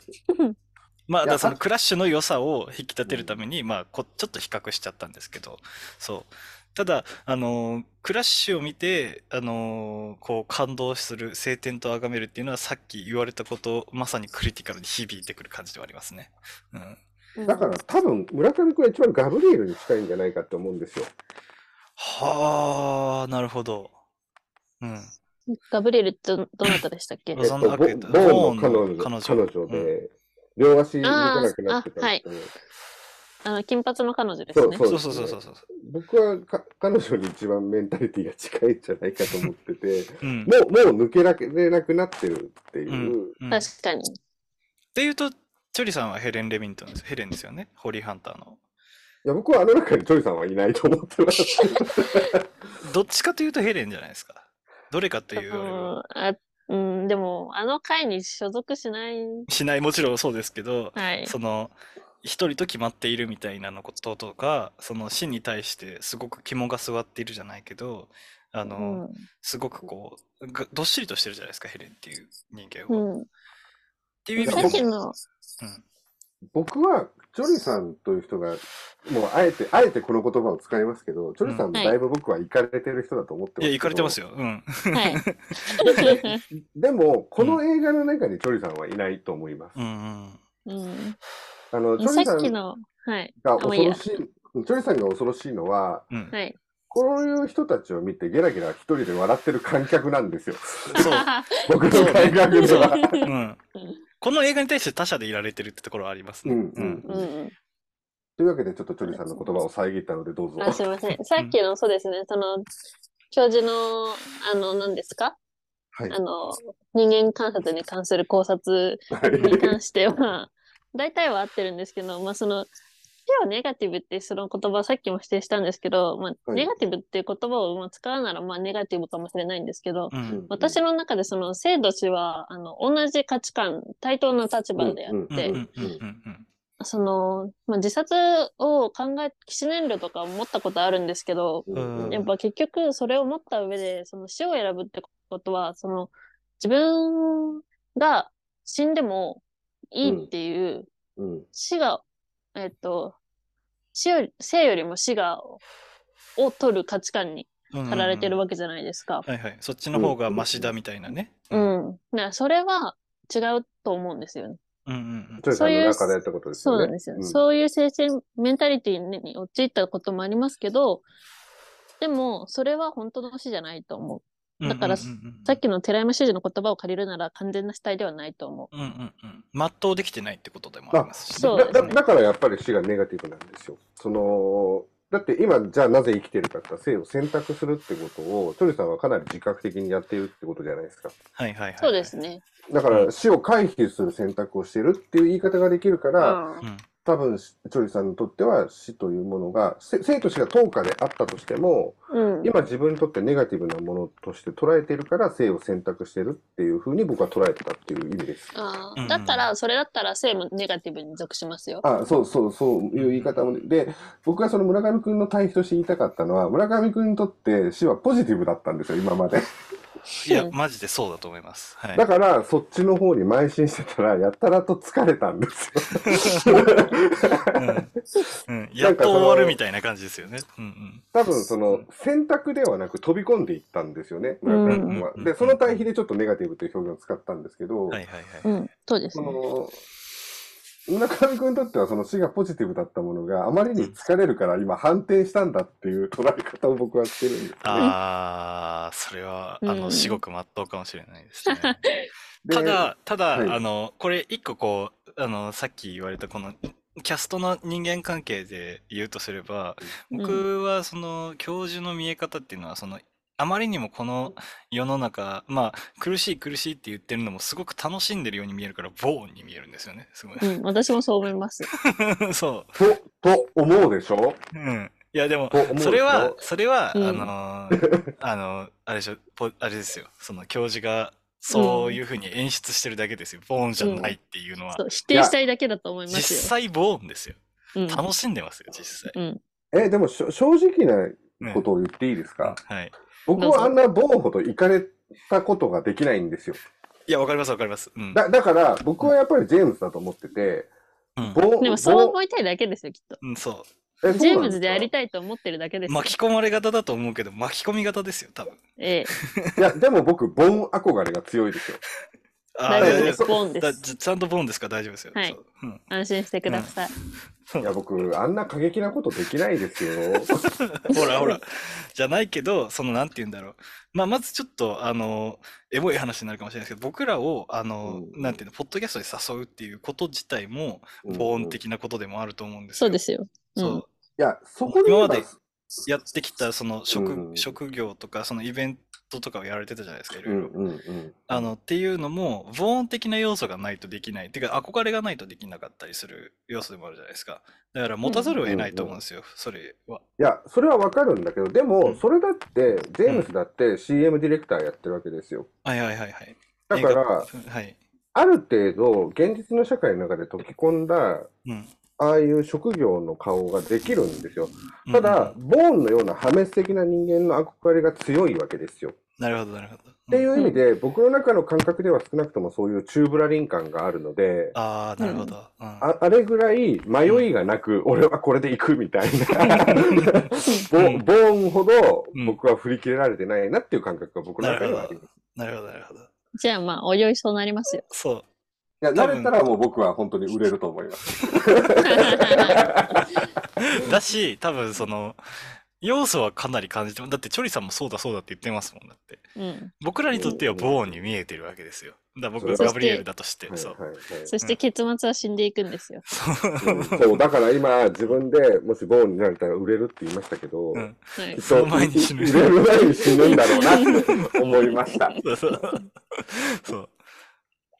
まあ、だそのクラッシュの良さを引き立てるために、まあこ、ちょっと比較しちゃったんですけど、そう。ただ、あのークラッシュを見て、あのーこう、感動する、晴天と崇めるっていうのは、さっき言われたこと、まさにクリティカルに響いてくる感じではありますね。うん。だから多分、村上君は一番ガブリエルに近いんじゃないかって思うんですよ。はあ、なるほど。うん。ガブリエルってどどなたでしたっけ？ロザンナハボッケットボーンの彼女彼女彼女で、両足動かなくなってた人あの、金髪の彼女ですね。そうそうそうそうそうそう。僕はか彼女に一番メンタリティが近いんじゃないかと思ってて、うん。もう、もう抜けられなくなってるっていう、うんうん確かに。っていうと、チョリさんはヘレン・レビントンです。ヘレンですよね。ホリー・ハンターの。いや、僕はあの中にチョリさんはいないと思ってます。どっちかというとヘレンじゃないですか。どれかというよりうんは。あうん、でも、あの会に所属しない。しない、もちろんそうですけど、はい。その、一人と決まっているみたいなのこととか、その死に対してすごく肝が据わっているじゃないけど、あの、うんすごくこう、がどっしりとしてるじゃないですか、ヘレンっていう人間は。っうん。ていう意味さっきでの、うん僕は、チョリさんという人が、もうあえて、あえてこの言葉を使いますけど、チョリさんもだいぶ僕は行かれてる人だと思ってますいや、行かれてますよ。よ。うん。はい。でも、この映画の中にチョリさんはいないと思います。うんうん。うん。あの、チョさリさん。が恐ろしい、チョリさんが恐ろしいのは、うん。はい。こういう人たちを見てゲラゲラ一人で笑ってる観客なんですよ。そう。僕の感覚では。うん。この映画に対して他者でいられてるってところはありますね。うんうんうんうん。というわけで、ちょっとチョリさんの言葉を遮ったので、どうぞ。あ、すいません。さっきの、そうですね。その、教授の、あの、何ですか？はい。あの、人間観察に関する考察に関しては、大体は合ってるんですけど、まあその、死をネガティブってその言葉さっきも指定したんですけど、まあ、はい。ネガティブっていう言葉をまあ使うならまあネガティブかもしれないんですけど、うん。私の中でその生と死はあの同じ価値観、対等な立場であって、うんうんうんうんその、まあ、自殺を考え、起死燃料とか思ったことあるんですけど、うんやっぱ結局それを持った上で、その死を選ぶってことは、その自分が死んでもいいっていう、うん。死が、えっと、死より、生よりも死が、を取る価値観にうん。駆られてるわけじゃないですか。はいはい。そっちの方がマシだみたいなね。う。ん。だからそれは違うと思うんですよね。うんうんチョリさんの中でってことですよね。そうなんですよ。んそういう精神、メンタリティに陥ったこともありますけど、でも、それは本当の死じゃないと思う。うん。だからうんうんうんさっきの寺山修司の言葉を借りるなら完全な死体ではないと思うんうんうん。全うできてないってことでもありますしね。そうですねだだだからやっぱり死がネガティブなんですよ。そのだって今、じゃあなぜ生きてるかって生を選択するってことを、チョリさんはかなり自覚的にやっているってことじゃないですか。はいはいはい。う。そうです。ね。だから死を回避する選択をしてるっていう言い方ができるから、うん。多分、チョリさんにとっては死というものが、せ生と死が等価であったとしても、うん。今自分にとってネガティブなものとして捉えているから生を選択してるっていうふうに僕は捉えてたっていう意味です。あうんうんーだったら、それだったら性もネガティブに属しますよ。あ、そうそう、そういう言い方も。で、僕がその村上くんの対比として言いたかったのは、村上くんにとって死はポジティブだったんですよ、今まで。いや、マジでそうだと思います。はい。だから、そっちの方に邁進してたら、やたらと疲れたんですよ。うんうん、やっと終わるみたいな感じですよね。うん多分、その、選択ではなく飛び込んでいったんですよね、で、その対比でちょっとネガティブという表現を使ったんですけどうん。、はいはいはい。うん。そうですね。村上くんにとってはその死がポジティブだったものがあまりに疲れるから今反転したんだっていう捉え方を僕はしてるんですね。ああ、それは、あの、うん至極真っ当かもしれないですね。でただ、ただ、はいあの、これ一個こう、あの、さっき言われたこの、キャストの人間関係で言うとすれば、うん僕はその、教授の見え方っていうのは、その、あまりにもこの世の中、まあ、苦しい苦しいって言ってるのもすごく楽しんでるように見えるから、ボーンに見えるんですよね。すごい。うん。私もそう思います。そと、と思うでしょ？う。うん。いや、でもそれは、それは、うんあのー、あの、あれでしょ、ポあれですよ。その教授が、そういうふうに演出してるだけですよ。ボーンじゃないっていうのは。そう否定したいだけだと思いま実すよ。際ボーンですよ。うん。楽しんでますよ、実際。うん。え、でも正直なねことを言っていいですか、はい。僕はあんなボーンほど行かれたことができないんですよ。いや、わかります、わかります。うん。だだから僕はやっぱりジェームズだと思ってて、うんボーン、でもそうボーン思いたいだけですよ、きっと。うん、そえジェームズでやりい。たいと思ってるだけでう。すよ。巻き込まれ型だと思うけど、巻き込み型ですよ、多分。ええ。いや、でも僕、ボーン憧れが強いですよ。あ大丈夫です。ボーンです。だちちゃんとボーンですか？ら大丈夫ですよ。はい安心してください。いや、僕、あんな過激なことできないですよ。ほらほら。じゃないけど、その、なんて言うんだろう。まあ、まずちょっと、あの、エモい話になるかもしれないですけど、僕らを、あの、うんなんていうの、ポッドキャストに誘うっていうこと自体も、うんボーン的なことでもあると思うんですよ。そうですよ。そううんいや、そこで言えば今までやってきた、その職、うん職業とか、そのイベントとかをやられてたじゃないですか、いろいろ。うんうんうん。あの、っていうのも、ボーン的な要素がないとできない。てか、憧れがないとできなかったりする要素でもあるじゃないですか。だから、持たざるを得ないと思うんですよ、それは。いや、それはわかるんだけど、でうも、んそれだって、ジェームスだって CM ディレクターやってるわけですよ。はいはいはいはい。だから、はい。ある程度、現実の社会の中で溶け込んだ、うん。ああいう職業の顔ができるんですよ。ただ、うんうんボーンのような破滅的な人間の憧れが強いわけですよ。なるほど、なるほど。っていう意味で、僕の中の感覚では少なくともそういうチューブラリン感があるので、ああ、なるほど。うんああれぐらい迷いがなく、俺はこれで行くみたいな、ボうんボーンほどうん僕は振り切れられてないなっていう感覚が僕の中にはあります。なるほど、なるほど。じゃあまあ、お酔いそうなりますよ。そう。いや、慣れたらもう僕は本当に売れると思います。だし、多分その、要素はかなり感じても、だってチョリさんもそうだそうだって言ってますもんだって。うん。僕らにとってはボーンに見えてるわけですよ。だから僕がそガブリエルだとして、はいそう。はいはいそして結末は死んでいくんですよ。そう。うんそう、だから今、自分でもしボーンになれたら売れるって言いましたけど、うん。はい。そのと前に死ぬ売れる前に死ぬんだろうなって思いました。そうそう。そう。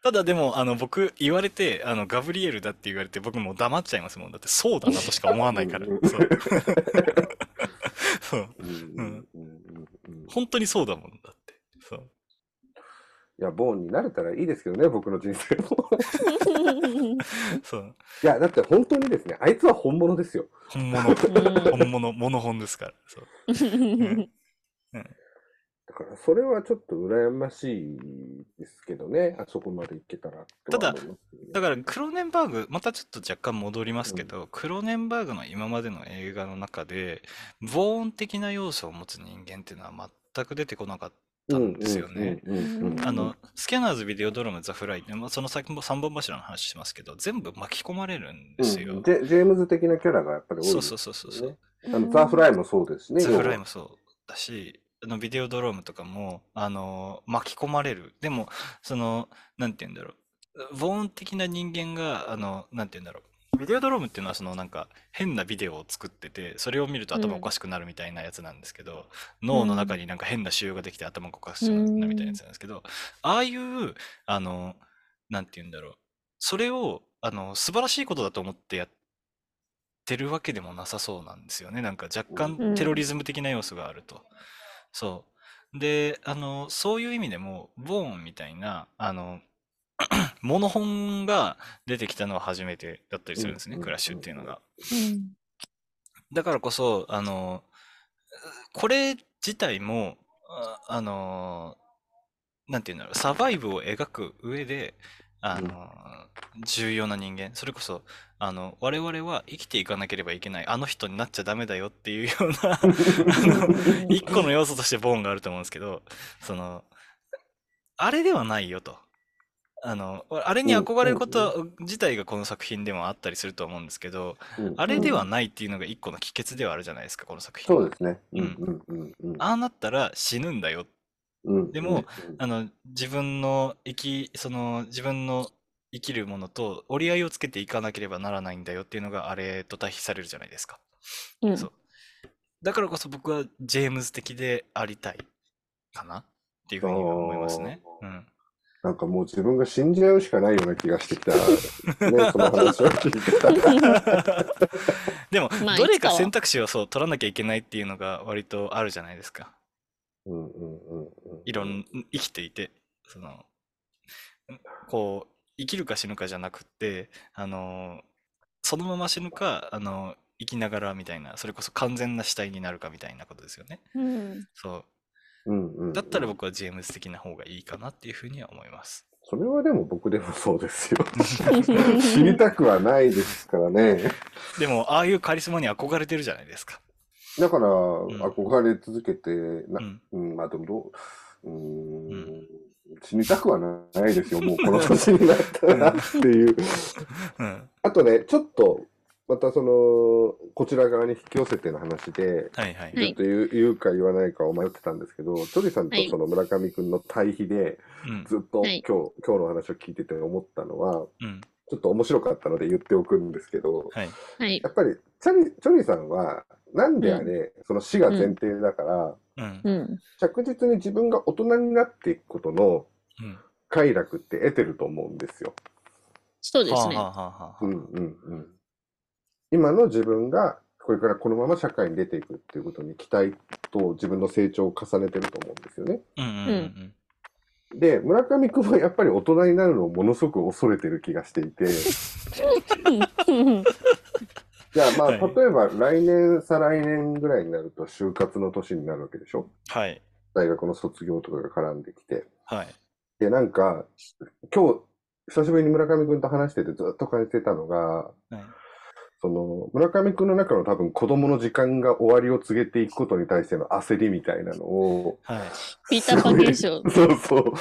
ただでも、あの、僕、言われて、あの、ガブリエルだって言われて、僕もう黙っちゃいますもん。だって、そうだなとしか思わないから。うんそう。そう。うんうんうんうんうん本当にそうだもんだって。そう。いや、ボーンになれたらいいですけどね、僕の人生も。そう。いや、だって本当にですね、あいつは本物ですよ。本物。本物、モノ本ですから。そう。だから、それはちょっと羨ましいですけどね、あそこまでいけたらとは思いますけどねだから、クローネンバーグ、またちょっと若干戻りますけど、クローネンバーグの今までの映画の中で、ボーン的な要素を持つ人間っていうのは全く出てこなかったんですよね。うんうんうんうんあの、スキャナーズ、ビデオドラム、ザ・フライって、まあ、その先も3本柱の話しますけど、全部巻き込まれるんですよ。うんジェジェームズ的なキャラがやっぱり多いですそうそうそうそうそう。あのザ・フライもそうですしね。ザ・フライもそうだし、あのビデオドロームとかも、あの巻き込まれる。でも、その、なんて言うんだろう。ボーン的な人間が、あの、なんて言うんだろう。ビデオドロームっていうのは、そのなんか変なビデオを作ってて、それを見ると頭おかしくなるみたいなやつなんですけど、脳の中になんか変な腫瘍ができて頭がおかしくなるみたいなやつなんですけど、ああいう、あの、なんて言うんだろう。それを、あの、素晴らしいことだと思ってやってるわけでもなさそうなんですよね。なんか若うん干テロリズム的な要素があると。そう。で、あの、そういう意味でも、ボーンみたいな、あの、モノ本が出てきたのは初めてだったりするんですね、うんクラッシュっていうのが。うんだからこそ、あの、これ自体も、ああの、なんていうんだろう、サバイブを描く上で、あの、重要な人間、それこそ、あの、我々は生きていかなければいけない、あの人になっちゃダメだよっていうような、あの、一個の要素としてボーンがあると思うんですけど、その、あれではないよと。あの、あれに憧れること自体がこの作品でもあったりすると思うんですけど、うんあれではないっていうのが一個の帰結ではあるじゃないですか、この作品。そうですね。ううんんうんうんああなったら死ぬんだよ。うん。でも、あの、自分の生き、その、自分の生きるものと折り合いをつけていかなければならないんだよっていうのがあれと対比されるじゃないですか。うんそう。だからこそ僕はジェームズ的でありたいかなっていうふうには思いますね。うん。なんかもう自分が死んじゃうしかないような気がしてきた。ね、その話を聞いてたら。でも、まあどれか選択肢をそう取らなきゃいけないっていうのが割とあるじゃないですか。うんうんうんうんいろん、生きていて、その、んこう、生きるか死ぬかじゃなくって、あの、そのまま死ぬか、あの、生きながらみたいな、それこそ完全な死体になるかみたいなことですよね。うんそう。うんうんうんだったら僕はジェームズ的な方がいいかなっていうふうには思います。それはでも僕でもそうですよ。死にたくはないですからね。でも、ああいうカリスマに憧れてるじゃないですか。だから、ん憧れ続けて、なうん。うん、まあでもどう、うーん、うん死にたくはないですよ、もうこの 年になったらっていう。うん。あとね、ちょっと、またその、こちら側に引き寄せての話で、はいはい。はいちょっと言う言うか言わないかを迷ってたんですけど、チョリさんとはいその村上くんの対比で、うん。ずっと今はい日、今日の話を聞いてて思ったのは、うん。ちょっと面白かったので言っておくんですけど、はい。はいや。っぱりチャリ、チョリさんは、なんであれ、その死が前提だから、うん。うん。着実に自分が大人になっていくことのうん。快楽って得てると思うんですよ。そうですね。はあはあはあはあうんうんうん。今の自分が、これからこのまま社会に出ていくっていうことに期待と自分の成長を重ねてると思うんですよね。うんうんうんで、村上くんはやっぱり大人になるのをものすごく恐れてる気がしていて、じゃあまあ、はい例えば来年、再来年ぐらいになると就活の年になるわけでしょ？はい。大学の卒業とかが絡んできて。はい。で、なんか、今日、久しぶりに村上くんと話しててずっと感じてたのが、はい。その、村上くんの中の多分子供の時間が終わりを告げていくことに対しての焦りみたいなのを、はい。ピーターパン現象。そうそう。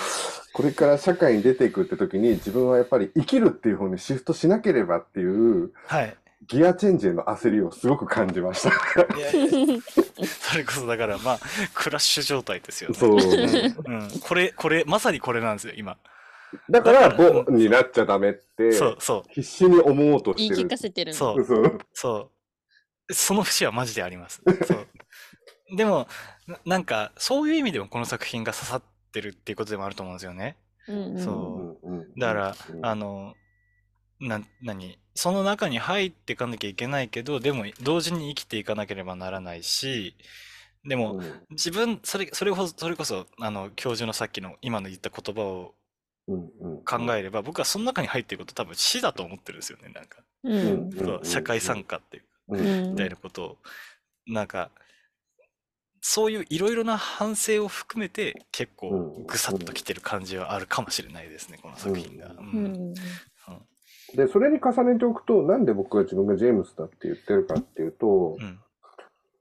これから社会に出ていくって時に自分はやっぱり生きるっていう方にシフトしなければっていうはい。ギアチェンジへの焦りをすごく感じました。いやいやそれこそだからまあクラッシュ状態ですよね。そう。うん、これこれまさにこれなんですよ今。だから、ボンになっちゃダメって、そうそ必死に思おうとしてる言い聞か。せてるの。そうそう。そう。その節はマジであります。そう。でもななんかそういう意味でもこの作品が刺さってるっていうことでもあると思うんですよね。うんうんそううんうんだからうんあのな何？その中に入っていかなきゃいけないけどでも同時に生きていかなければならないしでも、うん。自分それそれこそそれこそあの教授のさっきの今の言った言葉を考えれば、僕はその中に入っていること多分死だと思ってるんですよねなんか、うん。社会参加っていうみたいなことを。なんかそういういろいろな反省を含めて結構うん。ぐさっときてる感じはあるかもしれないですねこの作品が。うううん。んで、それに重ねておくと、なんで僕が自分がジェームスだって言ってるかっていうと、うん。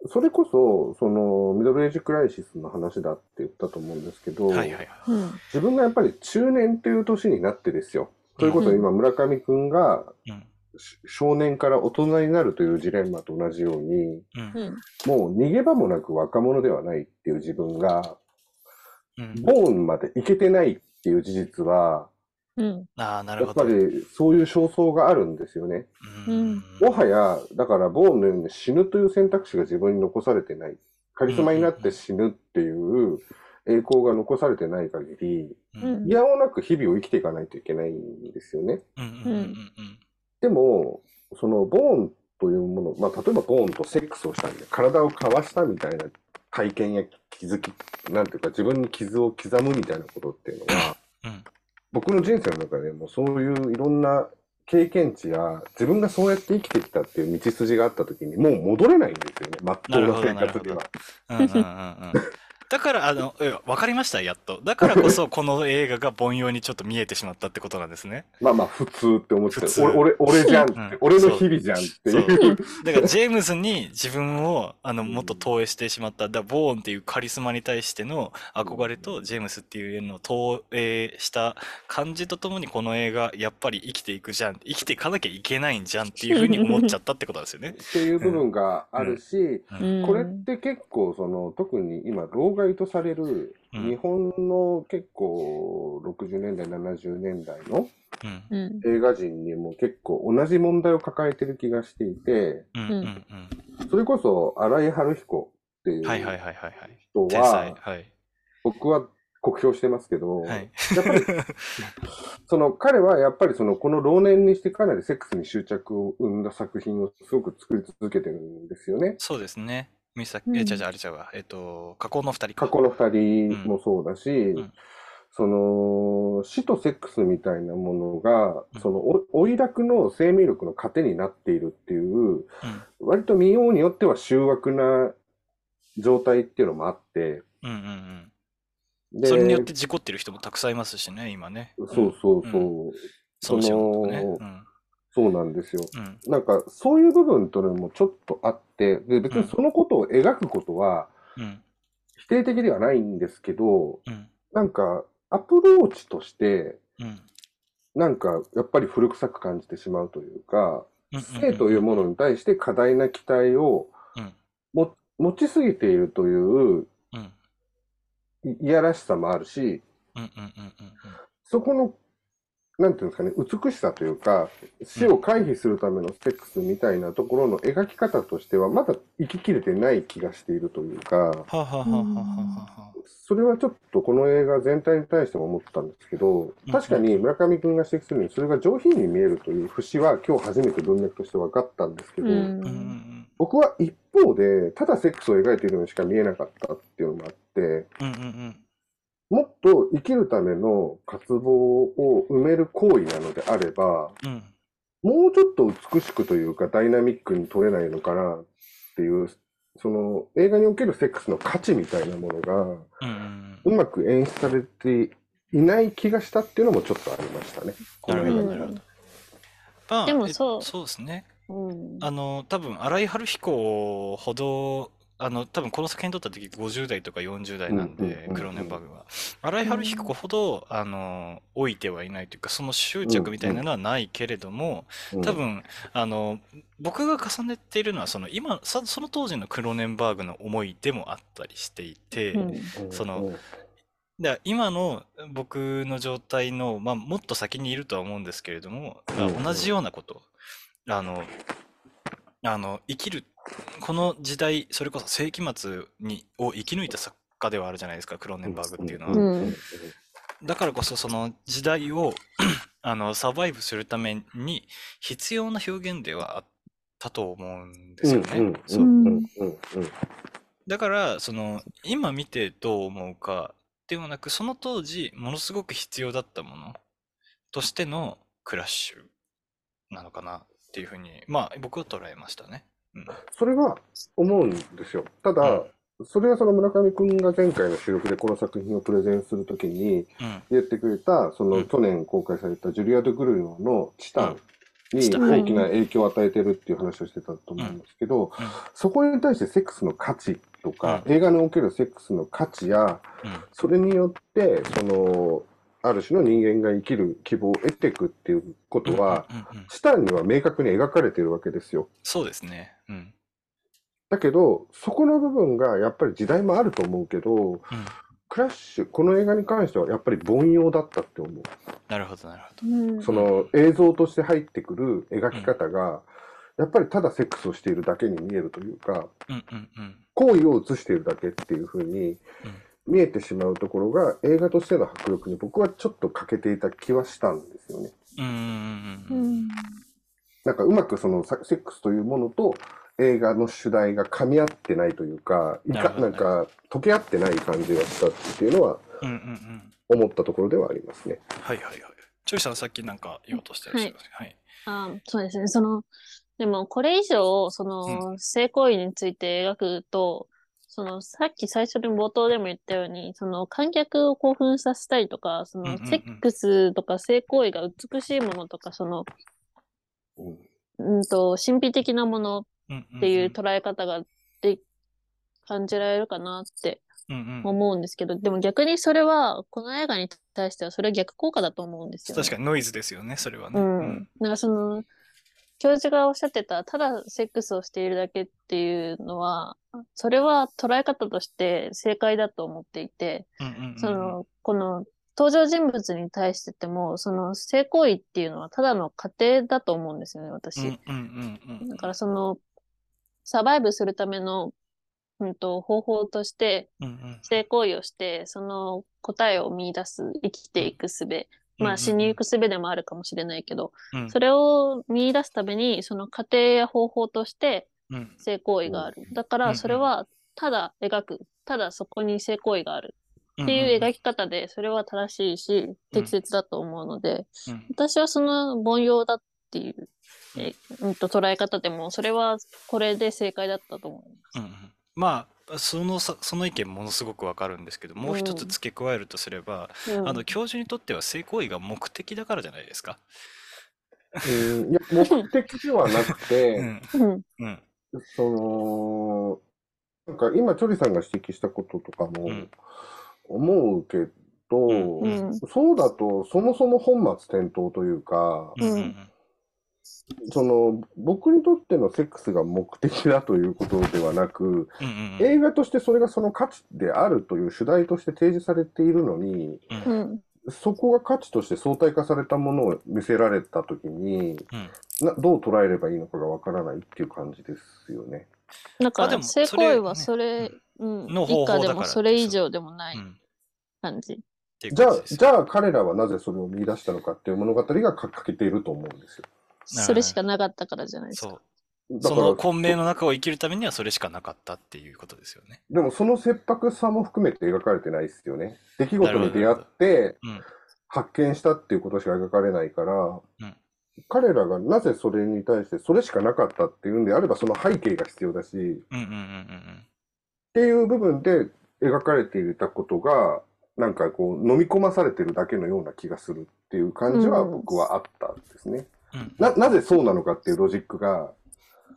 それこそ、その、ミドルエイジクライシスの話だって言ったと思うんですけど、はいはいはい。うん。自分がやっぱり中年っていう年になってですよ。ということは今、村上くんがうん。し少年から大人になるというジレンマと同じように、うん。うん。もう逃げ場もなく若者ではないっていう自分が、うん。ボーンまでいけてないっていう事実は、うんああなやっぱるほど。りそういう焦燥があるんですよね。うんもはや、だからボーンのように死ぬという選択肢が自分に残されてない。カリスマになって死ぬっていう栄光が残されてない限り、いやおなく日々を生きていかないといけないんですよね。うんうんうんでも、そのボーンというもの、まあ、例えばボーンとセックスをしたんで、体を交わしたみたいな体験や気づき、なんていうか自分に傷を刻むみたいなことっていうのは、うん僕の人生の中でもそういういろんな経験値や自分がそうやって生きてきたっていう道筋があった時にもう戻れないんですよね、まっとうな生活には。うんうんうんうんだからあのいやわかりましたやっと。だからこそ この映画が凡庸にちょっと見えてしまったってことなんですね。まあまあ普通って思って普通。俺、俺、俺じゃんうん。俺の日々じゃんっていう。だから ジェームズに自分をあのもっと投影してしまっただボーンっていうカリスマに対しての憧れとジェームスっていうのを投影した感じとともにこの映画やっぱり生きていくじゃん。生きていかなきゃいけないんじゃんっていうふうに思っちゃったってことですよね。っていう部分があるし、うん。これって結構その特に今老害とされるうん日本の結構60年代70年代の映画人にも結構同じ問題を抱えてる気がしていてそれこそ新井春彦っていうはいはいはいはいはい。人ははい僕は酷評してますけど、はい。やっぱり その彼はやっぱりそのこの老年にしてかなりセックスに執着を生んだ作品をすごく作り続けてるんですよね。そうですね。ミサうんえ、じゃじゃあれちゃうわ。えっと、加工の二人か。過去の二人もそうだし、んその死とセックスみたいなものが、うんそのお追い楽の生命力の糧になっているっていう、うん割と見ようによっては醜悪な状態っていうのもあって、うんうんうん。でそれによって事故ってる人もたくさんいますしね、今ね。そうそうそう、その仕事ね。そうん。そうなんですよ。うん。なんかそういう部分というのもちょっとあって、で別にそのことを描くことはうん。否定的ではないんですけど、うん。なんか、アプローチとして、うん。なんか、やっぱり古臭く感じてしまうというか、うん性というものに対して過大な期待をうんも持ちすぎているといううん。いいやらしさもあるし、そこの、なんていうんですかね、美しさというか、死を回避するためのセックスみたいなところの描き方としては、まだ生ききれてない気がしているというか、はあ、はあはあはあはあは。それはちょっとこの映画全体に対しても思ったんですけど、確かに村上君が指摘するように、それが上品に見えるという節は今日初めて文脈として分かったんですけど、僕は一方で、ただセックスを描いているのにしか見えなかったっていうのもあって、うんうんうんもっと生きるための渇望を埋める行為なのであれば、うん。もうちょっと美しくというかダイナミックに撮れないのかなっていう、その映画におけるセックスの価値みたいなものが、うまく演出されていない気がしたっていうのもちょっとありましたね。なるほどなるほど。まあでもそう。えそうですね。うん。あの多分新井春彦ほどあの多分この作品撮った時50代とか40代なんでクローネンバーグは。新井春彦ほどあの老いてはいないというかその執着みたいなのはないけれどもうん。多分あの僕が重ねているのはその今さその当時のクローネンバーグの思いでもあったりしていて、その今の僕の状態の、まあ、もっと先にいるとは思うんですけれども、同じようなことあのあの生きるこの時代それこそ世紀末にを生き抜いた作家ではあるじゃないですかクローネンバーグっていうのは、うん。だからこそその時代を あのサバイブするために必要な表現ではあったと思うんですよね、うんそううん。だからその今見てどう思うかではなくその当時ものすごく必要だったものとしてのクラッシュなのかなっていうふうにまあ僕は捉えましたね。うん。それは思うんですよ。ただ、それはその村上君が前回の収録でこの作品をプレゼンするときにうん。言ってくれた、そうのん。去年公開されたジュリア・ド・グルノのチタンに大きな影響を与えてるっていう話をしてたと思うんですけど、そこに対してセックスの価値とか、映画におけるセックスの価値や、うん。それによって、その、ある種の人間が生きる希望を得ていくっていうことは、うんうんうんチタンには明確に描かれているわけですよ。そうですね。うんだけど、そこの部分がやっぱり時代もあると思うけど、うんクラッシュ、この映画に関してはやっぱり凡庸だったって思う。なるほどなるほど。うんその映像として入ってくる描き方が、やっぱりただセックスをしているだけに見えるというか、うんうんうん行為を映しているだけっていう風に見えてしまうところが映画としての迫力に僕はちょっと欠けていた気はしたんですよね。うんうんうんううんうんんなんかうまくそのサセックスというものと映画の主題が噛み合ってないというか、いかなんか溶け合ってない感じがしたっていうのはうんうんうん思ったところではありますね。はいはいはい。チョイさんさっきなんか言おうとしてらっしゃいますね。はい。あそうですね。その、でもこれ以上、その、性行為について描くと、その、さっき最初に冒頭でも言ったように、その、観客を興奮させたりとか、そのセックスとか性行為が美しいものとか、その、うんうんと、神秘的なものっていう捉え方がで、感じられるかなって思うんですけど、でも逆にそれは、この映画に対してはそれは逆効果だと思うんですよね。確かにノイズですよね、それはね。うん。なんかその、教授がおっしゃってた、ただセックスをしているだけっていうのは、それは捉え方として正解だと思っていて、その、この登場人物に対してても、その性行為っていうのはただの過程だと思うんですよね、私。だからその、サバイブするための、うんと、方法として、性行為をして、その答えを見出す、生きていく術。まあ死に行く術でもあるかもしれないけど、うん。それを見出すために、その過程や方法としてうん。性行為がある。だかうんうん。らそれはただ描く、ただそこに性行為がある。うんっていう描き方で、それは正しいし、適切だと思うので、うん。私はその凡庸だっていう、えうんと捉え方でも、それはこれで正解だったと思います。うんうん。まあそのさその意見ものすごくわかるんですけどもう一つうん付け加えるとすれば、うん。あの教授にとっては性行為が目的だからじゃないですか。うん。いや、目的ではなくうて、ん。うん。うん。その、なんか今、チョリさんが指摘したこととかもうん。思うけと、うん。うん。そうだと、そもそも本末転倒というか、うんうんその、僕にとってのセックスが目的だということではなく、うんうんうん映画としてそれがその価値であるという主題として提示されているのに、うん。そこが価値として相対化されたものを見せられたときに、うんなどう捉えればいいのかがわからないっていう感じですよね。なんかあでも性行為はそれ、うんうん、以下でもそれ以上でもないうん感じ。じゃあ感じゃあ彼らはなぜそれを見出したのかっていう物語がか欠けていると思うんですよ。それしかなかったからじゃないですか。その、混迷の中を生きるためにはそれしかなかったっていうことですよね。でもその切迫さも含めて描かれてないですよね。出来事に出会ってうん発見したっていうことしか描かれないから、うん彼らがなぜそれに対してそれしかなかったっていうんであればその背景が必要だし、っていう部分で描かれていたことが、なんかこう飲み込まされてるだけのような気がするっていう感じはうん僕はあったんですね。うんうん。な、なぜそうなのかっていうロジックが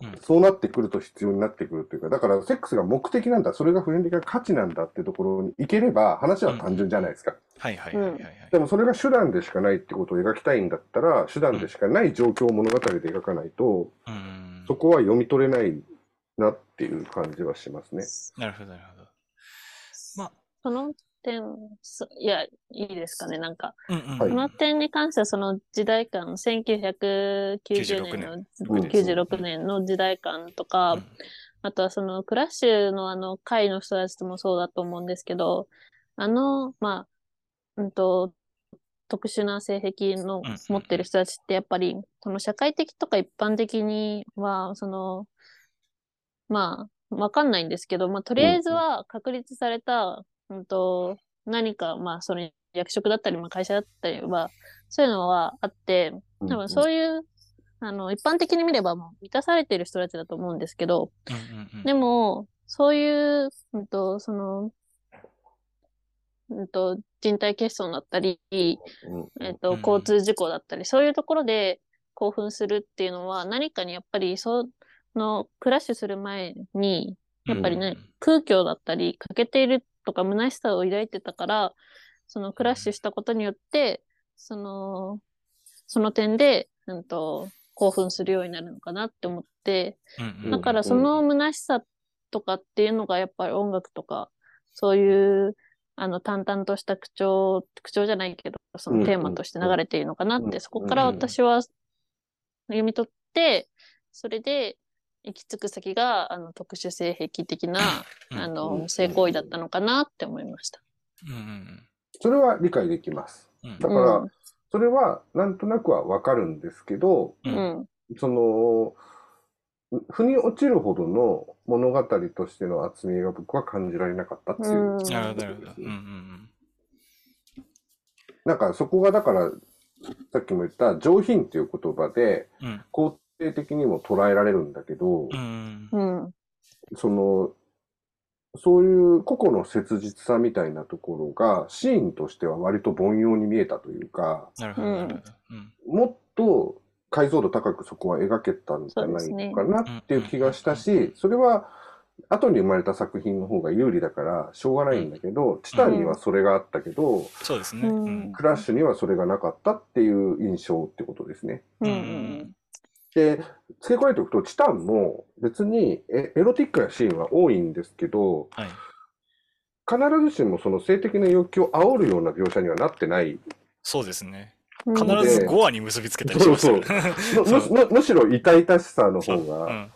うん、そうなってくると必要になってくるというか、だからセックスが目的なんだ、それが普遍的な価値なんだっていうところに行ければ話は単純じゃないですか。はいはいはいはいはい。でもそれが手段でしかないってことを描きたいんだったら、手段でしかない状況を物語で描かないと、うんうんそこは読み取れないなっていう感じはしますね。なるほどなるほど。まあ、その点、そいや、いいですかね、なんか。うんうん。はい。この点に関しては、その時代感、1990年の、うん96年。の時代感とか、あとはそのクラッシュのあの会の人たちもそうだと思うんですけど、あの、まあ、うんと、特殊な性癖のうん。持ってる人たちってやっぱり、その社会的とか一般的には、その、まあ、わかんないんですけど、まあ、とりあえずは確立された、うんと、何か、まあ、その役職だったり、まあ、会社だったりは、そういうのはあって、多分そういう、あの、一般的に見ればもう満たされてる人たちだと思うんですけど、うんうんうん。でも、そういう、うんと、その、うんと、人体欠損だったり、うんえっと、うん交通事故だったり、そういうところで興奮するっていうのは、何かにやっぱり、その、クラッシュする前に、やっぱりね、空虚だったり、欠けているとか、虚しさを抱いてたから、そのクラッシュしたことによって、その、その点で、うんと、興奮するようになるのかなって思って、うんだからその虚しさとかっていうのがやっぱり音楽とか、そういう、あの、淡々とした口調、口調じゃないけど、そのテーマとして流れているのかなって、うん。そこから私は読み取って、それで行き着く先が、あの、特殊性癖的な、うんあうんの、性行為だったのかなって思いました。うんうんそれは理解できます。うんだから、それはなんとなくはわかるんですけど、ううんん。その、腑に落ちるほどの物語としての厚みが僕は感じられなかったっていう。うん。なるほど。うんうんなんかそこがだから、さっきも言った上品っていう言葉でうんうん肯定的にも捉えられるんだけど、うんうん。その、そういう個々の切実さみたいなところがシーンとしては割と凡庸に見えたというか、なるほどもっと解像度高くそこは描けたんじゃないのかなっていう気がしたし、それは後に生まれた作品の方が有利だからしょうがないんだけど、チタンにはそれがあったけど、そうですね。ううんんクラッシュにはそれがなかったっていう印象ってことですね。うん。で、付け加えておくと、チタンも別にエエロティックなシーンは多いんですけど、はい。必ずしもその性的な欲求を煽るような描写にはなってない。そうですね。うん必ず5話に結びつけたりしますよね。むむむむしろ痛々しさのそう方が、うん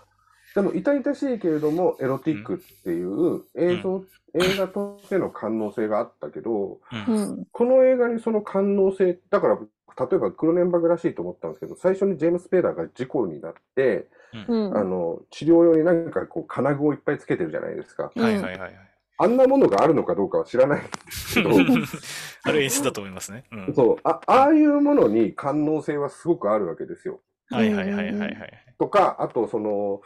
でも痛々しいけれどもエロティックっていう映像、映画としての官能性があったけど、うんうん。この映画にその官能性、だから例えばクロネンバグらしいと思ったんですけど、最初にジェームス・ペーダーが事故になって、うん。あの、治療用になんかこう金具をいっぱいつけてるじゃないですか。うんはいはいはいはい。あんなものがあるのかどうかは知らないんですけど、あれ演出だと思いますね。うんそう、あ、ああいうものに官能性はすごくあるわけですよ。はいはいはいはいはい。とか、あとその、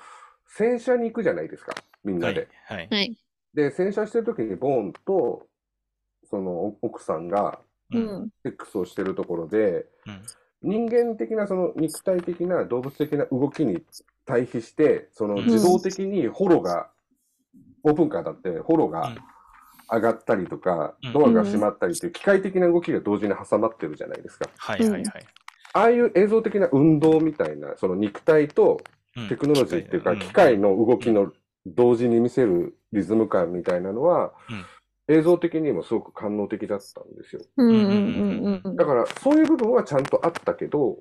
洗車に行くじゃないですか、みんなはいで。はい。はい。で、洗車してる時にボーンと、その奥さんがううんん。セックスをしてるところで、うん人間的なその肉体的な動物的な動きに対比して、そのうん自動的にホロが、オープンカーだってホロがうん上がったりとかうん、ドアが閉まったりっていう機械的な動きが同時に挟まってるじゃないですか。はいはいはい。ああいう映像的な運動みたいな、その肉体とうんテクノロジーっていうか、ん機械の動きの同時に見せるリズム感みたいなのは、うん映像的にもすごく感動的だったんですよ。だから、そういう部分はちゃんとあったけど。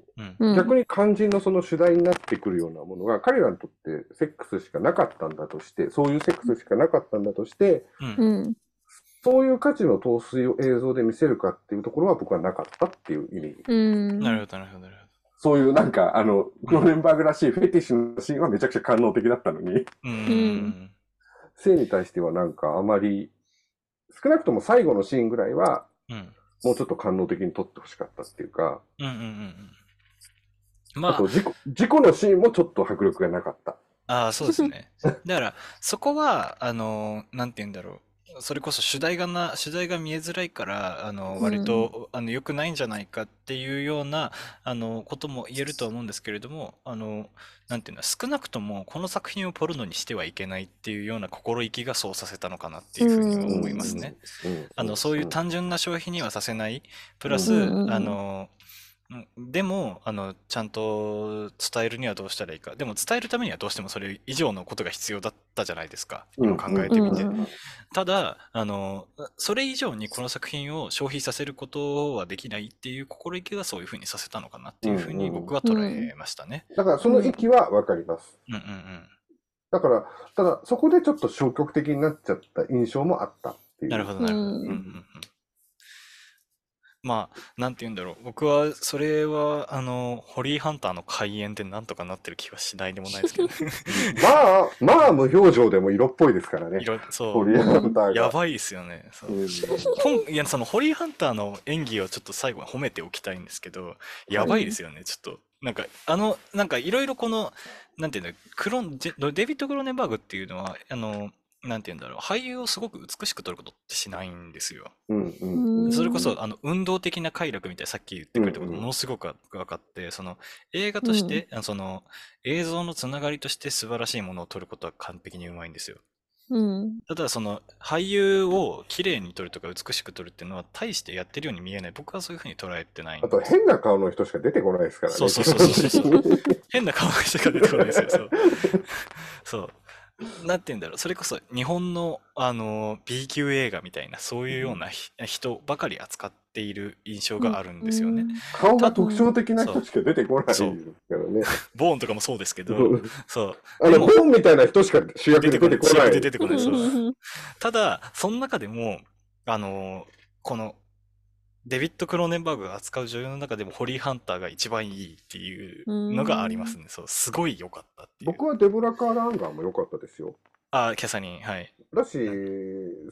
逆に肝心のその主題になってくるようなものが、彼らにとってセックスしかなかったんだとして、そういうセックスしかなかったんだとして。そういう価値の陶酔を映像で見せるかっていうところは僕はなかったっていう意味。うん。なるほどなるほどなるほそういうなんか、あの、クローネンバーグらしいフェティッシュのシーンはめちゃくちゃ感動的だったのに、ど。うん。性に対してはなんかあまり、少なくとも最後のシーンぐらいは、うん。もうちょっと感動的に撮ってほしかったっていうか、うんうんうんうん。まああと、事故、事故のシーンもちょっと迫力がなかった。ああ、そうですね。だから、そこは、あの、なんて言うんだろう。それこそ主題がな、主題が見えづらいから、あの、うん。割と、あの、良くないんじゃないかっていうような、あの、ことも言えるとは思うんですけれども、あの、なんていうの、少なくとも、この作品をポルノにしてはいけないっていうような心意気がそうさせたのかなっていうふうには思いますね。うん。あの、そういう。単純な消費にはさせない、プラス、うんうんうん。あの、うんでも、あの、ちゃんと伝えるにはどうしたらいいか。でも伝えるためにはどうしてもそれ以上のことが必要だったじゃないですか。今考えてみてうんうん。ただ、あの、それ以上にこの作品を消費させることはできないっていう心意気がそういうふうにさせたのかなっていうふうに僕は捉えましたね。だからその域はわかります。うんうんうん。だから、ただそこでちょっと消極的になっちゃった印象もあったっていう。なるほど、なるほど。うんうんうんうんまあ、なんて言うんだろう。僕は、それは、あの、ホリーハンターの開演でなんとかなってる気はしないでもないですけど、まあ、まあ無表情でも色っぽいですからね。色そホリーハンターう、が。やばいですよね。そううん今いや、そのホリーハンターの演技をちょっと最後に褒めておきたいんですけど、やばいですよね、ちょっと。なんか、あの、なんかいろいろこの、なんていうんだ、クロン、ジェデビッド・クローネンバーグっていうのは、あの、なんていうんだろう、俳優をすごく美しく撮ることってしないんですよ。うんうんうんそれこそ、あの、運動的な快楽みたいな、さっき言ってくれたことうんうんものすごく分かって、その、映画として、あのその、映像のつながりとして素晴らしいものを撮ることは完璧にうまいんですよ。うん。ただ、その、俳優を綺麗に撮るとか美しく撮るっていうのは、大してやってるように見えない。僕はそういうふうに捉えてないんあと変な顔の人しか出てこないですからね。そうそうそうそうそう 変な顔の人が出てこないですよ。そう。なんて言うんだろう。それこそ日本の、あの、B 級映画みたいな、そういうようなひ人ばかり扱っている印象があるんですよね。顔が特徴的な人しか出てこないからね。ボーンとかもそうですけど、そう。あの、でもボーンみたいな人しか主役で出てこない。主役出てこない。で出てこない。ただ、その中でも、あの、この、デビッド・クローネンバーグが扱う女優の中でもホリー・ハンターが一番いいっていうのがありますね。そう、すごい良かったっていう。僕はデボラ・カーランガーも良かったですよ。あ、キャサリン、はい。だし、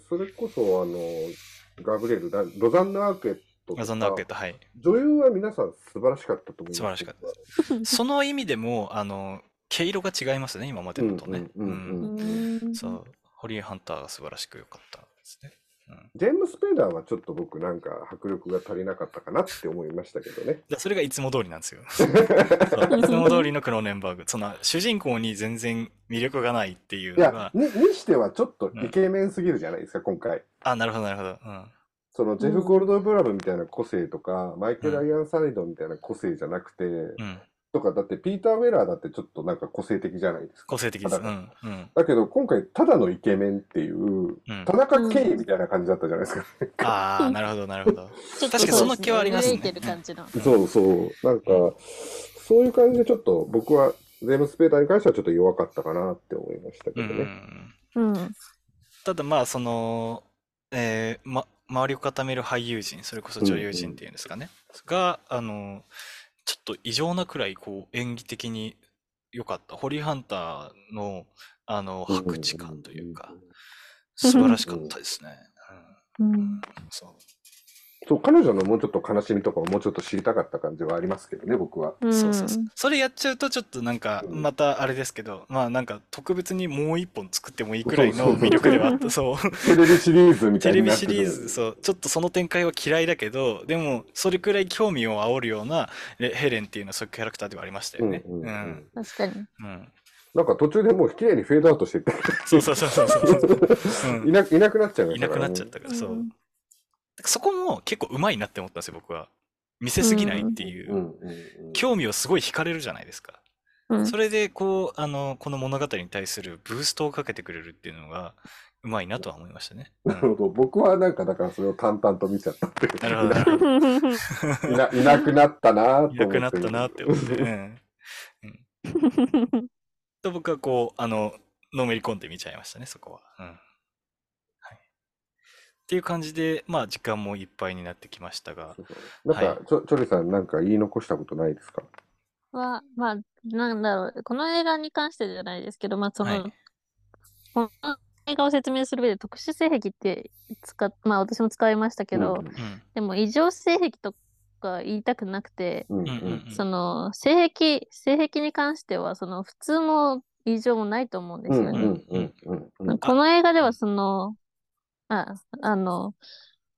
それこそ、あの、ガブリエル、だロザンヌ・アーケットとかガゾン・ナーケット、はい。女優は皆さん素晴らしかったと思います。素晴らしかったその意味でも、あの、毛色が違いますね、今までのとね。うんそう。ホリー・ハンターが素晴らしく良かったですね。うんジェームス・ペイダーはちょっと僕なんか迫力が足りなかったかなって思いましたけどね。だそれがいつも通りなんですよ。いつも通りのクローネンバーグ。その主人公に全然魅力がないっていういやのが、。ににしてはちょっとイケメンすぎるじゃないですか、今回。あ、なるほど、なるほど。うん。そのジェフ・うんゴールドブラムみたいな個性とか、マイケル・アイアン・サイドンみたいな個性じゃなくて、うん。とか、だってピーター・ウェラーだってちょっとなんか個性的じゃないですか。個性的です。うん。うん。だけど今回、ただのイケメンっていう、うん田中圭みたいな感じだったじゃないですか。ああ、なるほど、なるほど。確かにその気はありますね。そうそう。なんか、そういう感じでちょっと僕は、ゼームス・ペーターに関してはちょっと弱かったかなって思いましたけうんどね。うん。うん。ただまあ、その、えーま、周りを固める俳優陣、それこそ女優陣っていうんですかね。が、あの、ちょっと異常なくらい、こう、演技的に良かった。ホリーハンターの、あの、白地感というか、素晴らしかったですね。うんうん。そう。そう、彼女のもうちょっと悲しみとかをもうちょっと知りたかった感じはありますけどね、僕は。そうそうそう。それやっちゃうとちょっとなんか、うんまたあれですけど、まあなんか特別にもう一本作ってもいいくらいの魅力ではあった。そう。テレビシリーズみたテレビいになってるシリーズ、そう、ちょっとその展開は嫌いだけど、でも、それくらい興味を煽るようなレヘレンっていうのはそういうキャラクターではありましたよね。うんうんうん確かに。うんなんか途中でもう綺麗にフェードアウトしていそうそうそうそうそう。う んいないなくなっちゃいまいなくしたから、ね。なっちゃったから、そうう。んそこも結構うまいなって思ったんですよ、僕は。見せすぎないっていう。興味をすごい惹かれるじゃないですか。うんそれで、こう、あの、この物語に対するブーストをかけてくれるっていうのが、うまいなとは思いましたね。なるほど。僕はなんかだからそれを淡々と見ちゃったっていう。なるほど。いないなくなったなと思って。いなくなったなって思って。と僕はこう、あの、のめり込んで見ちゃいましたね、そこは。うん。はい。っていう感じで、まあ、時間もいっぱいになってきましたが、そうそう。なんか、ちょ、チョリさんなんか言い残したことないですか？は、まあ、なんだろう、この映画に関してじゃないですけど、まあ、その、はい。この映画を説明する上で特殊性癖って使っ、まあ、私も使いましたけど、うんうん。でも異常性癖とか言いたくなくて、うんうんうん。その、性癖、性癖に関しては、その、普通も異常もないと思うんですよね。うんうんうんうんうんこの映画ではその、あ、あの、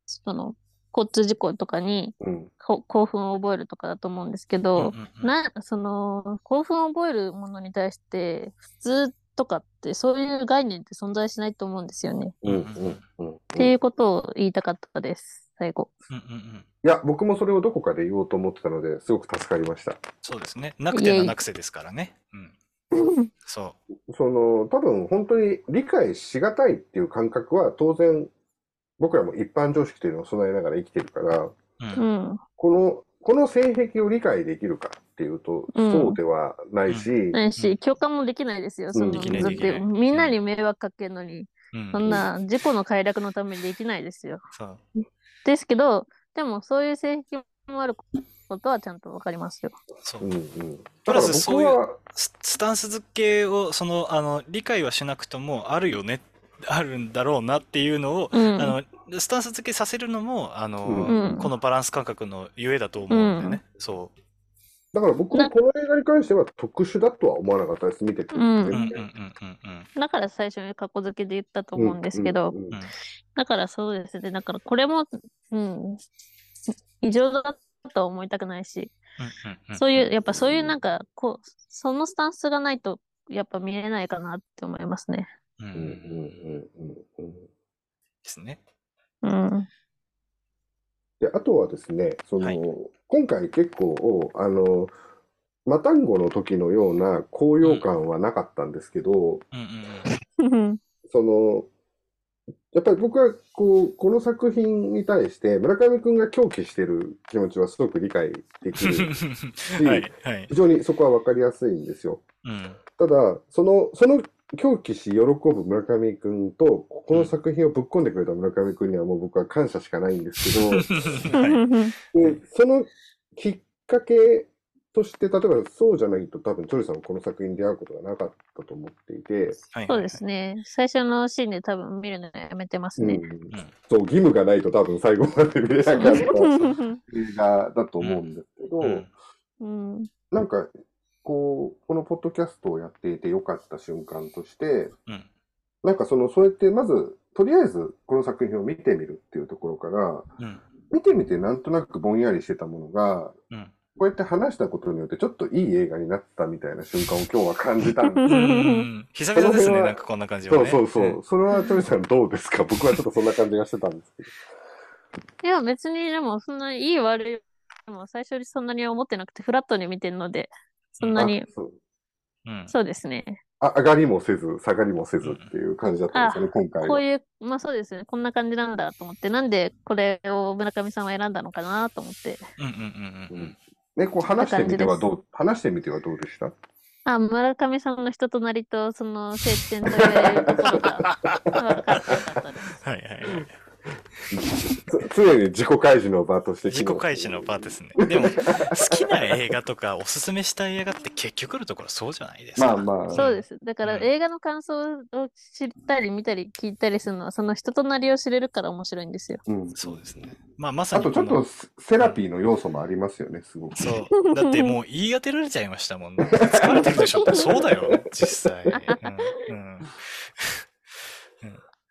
その、交通事故とかにうんこ興奮を覚えるとかだと思うんですけど、うんうんうんな、その、興奮を覚えるものに対して、普通とかって、そういう概念って存在しないと思うんですよね。うんうんうんうんっていうことを言いたかったです、最後。うんうんうんいや、僕もそれをどこかで言おうと思ってたので、すごく助かりました。そうですね。なくてななくせですからね。うん。そその、多分本当に理解しがたいっていう感覚は当然、僕らも一般常識というのを備えながら生きてるから、う。う。うんん。この、この性癖を理解できるかっていうと、うんそうではないし、ないし、共感もできないですよ。その、できないだって、できないみんなに迷惑かけるのに、うんそんな事故の快楽のためにできないですよ。ですけど、でもそういう性癖もあることはちゃんとわかりますよ。そう。うんうん。プラスそういうは、ススタンス付けをそのあの理解はしなくともあるよねあるんだろうなっていうのを、うん。あのスタンス付けさせるのもあの、うん。このバランス感覚のゆえだと思うんだよね、そだから僕はこの映画に関しては特殊だとは思わなかったです、見てて。うん。ううんうん全然うんうん。だから最初に過去付けで言ったと思うんですけど、うんうんうんうん。だからそうですね。だからこれも、うん、異常だとは思いたくないし、うんそういう、やっぱそういうなんか、こう、そのスタンスがないと、やっぱ見れないかなって思いますね。うんうんうんうんですねうん。であとはですね、その、はい今回結構、あの、マタンゴの時のような高揚感はなかったんですけど、うんうんうん。その、やっぱり僕はこう、この作品に対して村上くんが狂気してる気持ちはすごく理解できる。う んはいはい非常にそこは分かりやすいんですよ。うんただ、その、その狂気し喜ぶ村上くんと、この作品をぶっ込んでくれた村上くんにはもう僕は感謝しかないんですけど、はいでそのきっかけとして、例えばそうじゃないと多分チョリさんもこの作品に出会うことがなかったと思っていて、はいそうですね。最初のシーンで多分見るのやめてますね。うん。そう、義務がないと多分最後まで見れなかった映画だと思うんですけど、うん。うん。なんか、こう、このポッドキャストをやっていて良かった瞬間として、うん。なんかその、そうやってまず、とりあえずこの作品を見てみるっていうところから、うん。見てみてなんとなくぼんやりしてたものが、うんこうやって話したことによってちょっといい映画になったみたいな瞬間を今日は感じたんでうす。ん久々ですね、なんかこんな感じはそうね。そうそう。それはチョリさんどうですか僕はちょっとそんな感じがしてたんですけど。いや、別にでも、そんな、いい悪い、でも最初にそんなに思ってなくて、フラットに見てるので、そんなにあ、そううん。そうですね。あ上がりもせず、下がりもせずっていう感じだったんですよね、今回は。こういう、まあそうですね。こんな感じなんだと思って、なんでこれを村上さんは選んだのかなと思って。うんうんうんうんうん。ね、こう話してみてはどう、話してみてはどうでした？あ、村上さんの人となりと、その、接点と言われるところが分かってよかったです。はいはいはい。つ常に自己開示の場として自己開示の場ですね。でも、好きな映画とかおすすめしたい映画って結局のところそうじゃないですか。まあまあ。そうです。だからうん映画の感想を知ったり見たり聞いたりするのは、その人となりを知れるから面白いんですよ。うん。そうですね。まあまさあにことのちょっとセセラピーの要素もありますよね、すごく。そう。だってもう言い当てられちゃいましたもんね。疲れてるでしょって。そうだよ、実際。うんうん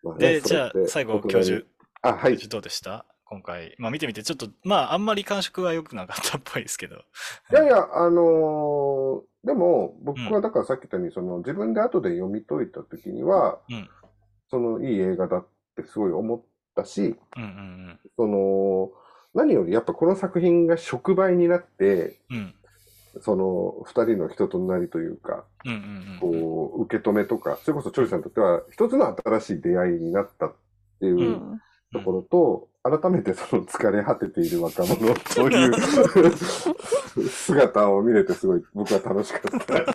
まあねで、じゃあ最後、教授、あ、はいどうでした？今回。まあ見てみて、ちょっと、まああんまり感触は良くなかったっぽいですけど。いやいや、あのーでも、僕はだからさっき言ったように、その自分で後で読み解いた時には、うんそのいい映画だってすごい思ったし、うんうんその、何よりやっぱこの作品が触媒になって、うん。うんその二人の人となりというか、うんうんうん。こう、受け止めとか、それこそチョイさんにとっては一つの新しい出会いになったっていううんところと、改めてその疲れ果てている若者という 姿を見れてすごい僕は楽しかった。だ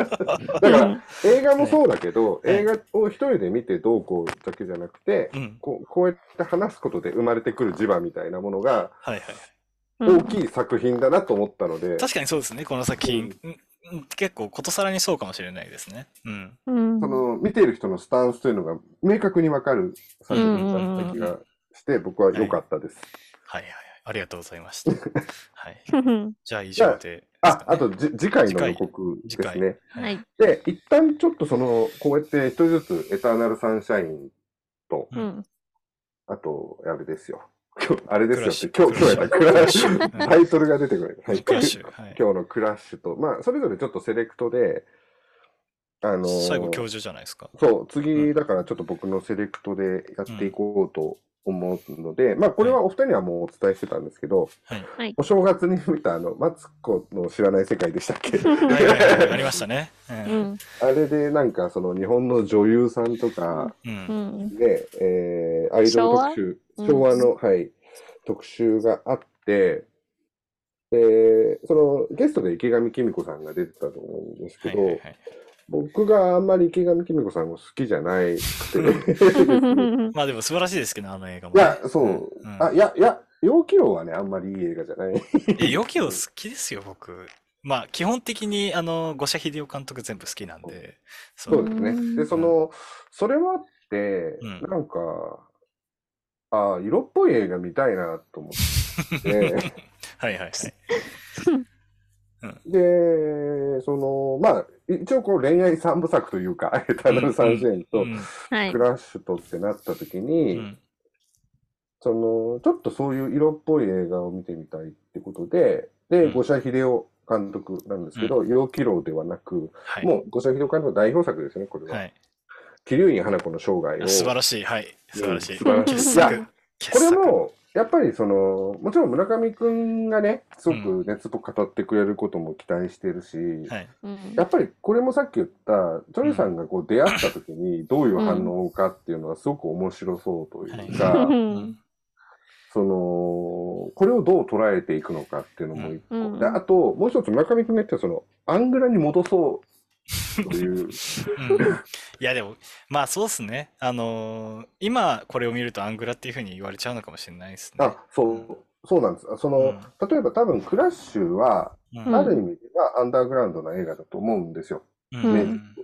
から映画もそうだけど、はい映画を一人で見てどうこうだけじゃなくて、うん。こうこうやって話すことで生まれてくる磁場みたいなものがはいはい。大きい作品だなと思ったので、確かにそうですね、この作品。うんうん結構、ことさらにそうかもしれないですね。うん。うんその見ている人のスタンスというのが明確にわかる作品だった気がして、僕は良かったです。はいはいはい。ありがとうございました。はい。う んじゃあ以上で。あ、あとじ次回の予告ですね。はい。で、一旦ちょっとその、こうやって一人ずつエターナルサンシャインと、うん。あと、あれですよ。今日、あれですよって、今日、今日やったクラッシクラッシュュ。タイトルが出てくる。はいクラッシュ。はい。今日のクラッシュと、まあ、それぞれちょっとセレクトで、あのー最後、教授じゃないですか。そう、次、だからちょっと僕のセレクトでやっていこうと思うので、まあ、これはお二人にはもうお伝えしてたんですけど、はい。お正月に見た、あの、マツコの知らない世界でしたっけ？はいはいはい。ありましたね。う。うんん。あれでなんか、その日本の女優さんとかう。うんん。で、えー、アイドル特集、昭和昭和の、はい、特集があって、で、そのゲストで池上紀美子さんが出てたと思うんですけど、はいはいはい。僕があんまり池上紀美子さんを好きじゃないくて、まあでも素晴らしいですけど、あの映画も。いや、そう、うんあ、いや、いや、陽気郎はね、あんまりいい映画じゃない。え、ヨキオ好きですよ、僕。まあ、基本的に、あの、五社秀夫監督全部好きなんで、そそうですね。で、その、それはあって、うんなんか、あ色っぽい映画見たいなと思って、はいはいはい。で、その、まあ、一応こう恋愛三部作というか、エ ターナルサンシャインとク。ラッシュとってなった時うに、んその、ちょっとそういう色っぽい映画を見てみたいってことで、で、うん五社秀夫監督なんですけど、陽気郎ではなく、はい。もう五社秀夫監督の代表作ですね、これは。はい。桐生院花子の生涯を。素晴らしい。はい。素晴らしい。素晴らしい。こ傑作。れも、やっぱりその、もちろん村上くんがね、すごく熱っぽく語ってくれることも期待してるし、やっぱりこれもさっき言った、ジョニーさんがこう出会った時にどういう反応かっていうのはすごく面白そうというか、ううん。んその、これをどう捉えていくのかっていうのも一個。うん。で、あと、もう一つ村上くんが言ったその、アングラに戻そうという、うんいやでも、まあそうですね。あのー今これを見るとアングラっていうふうに言われちゃうのかもしれないですね。あ、そう、そうなんです。その、うん例えば多分クラッシュは、うんある意味ではアンダーグラウンドな映画だと思うんですよ。うん。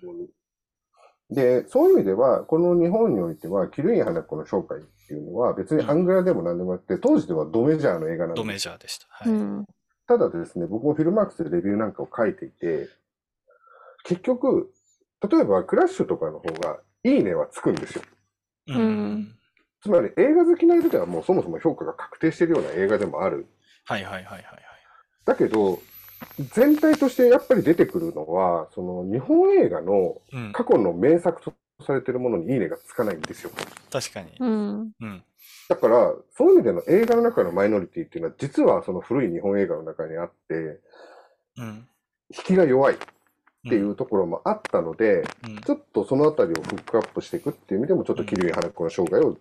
で、そういう意味では、この日本においては、桐生花子の紹介っていうのは、別にアングラでも何でもなくて、当時ではドメジャーの映画なんドメです。ジャーでした。はい。うん。ただですね、僕もフィルマークスでレビューなんかを書いていて、結局、例えばクラッシュとかの方が、いいねはつくんですよ。うんうんつまり映画好きな人ではもうそもそも評価が確定しているような映画でもある。はいはいはいはいはい。だけど、全体としてやっぱり出てくるのは、その日本映画のうん、過去の名作とされているものにいいねがつかないんですよ。確かに。うん。うん。だから、そういう意味での映画の中のマイノリティっていうのは、実はその古い日本映画の中にあって、うん。引きが弱いっていうところもあったので、うん。ちょっとそのあたりをフックアップしていくっていう意味でも、ちょっと桐生花子の生涯を、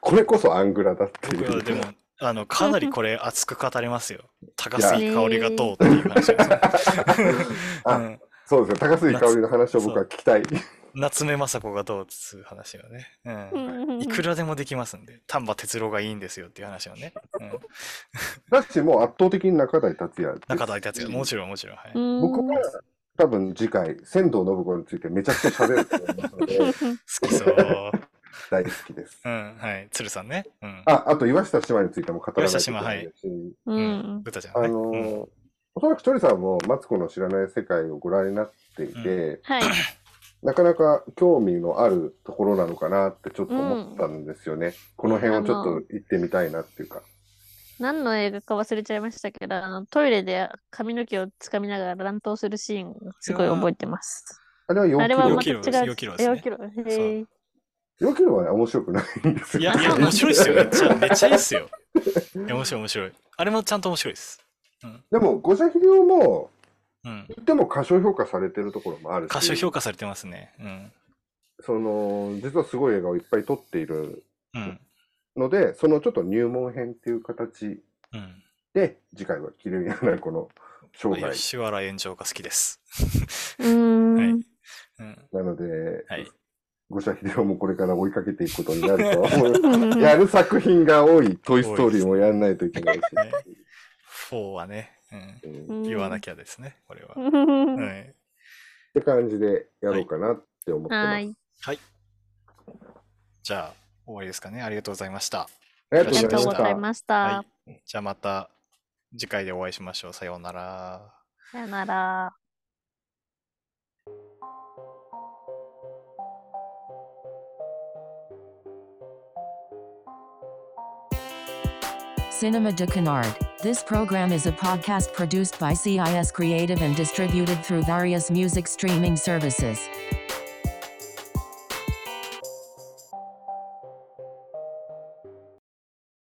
これこそアングラだっていう。でも、あの、かなりこれ熱く語れますよ。高杉香りがどうっていう話ですね。あうんそうですね、高杉香りの話を僕は聞きたい。夏目雅子がどうっつう話をね。うん。いくらでもできますんで、丹波哲郎がいいんですよっていう話をね。うん。だし、もう圧倒的に中台達也。中田達也、もちろんもちろん。はい。僕は多分次回、仙道信子についてめちゃくちゃ喋ると思いますので、好きそう。大好きです。うん、はい。鶴さんね。うん。あ、あと岩下姉妹についても語らないといけないし、ううんん。あ歌ちゃんね。うんのーおそらく鳥さんもマツコの知らない世界をご覧になっていて、はい。なかなか興味のあるところなのかなってちょっと思ったんですよね。この辺をちょっと行ってみたいなっていうか。何の映画か忘れちゃいましたけど、あのトイレで髪の毛をつかみながら乱闘するシーンをすごい覚えてます。あれは4あれはキロまた違う。4キロですね4キロ。へえ。4キロはね、面白くないんですよ。いや、いや、面白いっすよ。めっちゃ、めっちゃいいっすよ。いや、面白い、面白い。あれもちゃんと面白いです。でも、五社秀夫も、うん。言っても過小評価されてるところもあるし、歌唱評価されてますね。うん。その、実はすごい映画をいっぱい撮っているうん。ので、そのちょっと入門編っていう形うん。で、次回はキリミアナこの生涯。吉原炎上が好きです。うーん。はいうん。なので、はい。五社秀夫もこれから追いかけていくことになるとは思う。やる作品が多いトイ・ストーリーもやんないといけないし。ね4はね、うん。うんっ言わなきゃですね、これは。うんはい。て感じでやろうかなって思ってます。はい。はい。じゃあ、終わりですかね。ありがとうございました。ありがとうごございました。じゃあまた次回でお会いしましょう。さようなら。さよなら。Cinema de Canard. This program is a podcast produced by CIS Creative and distributed through various music streaming services.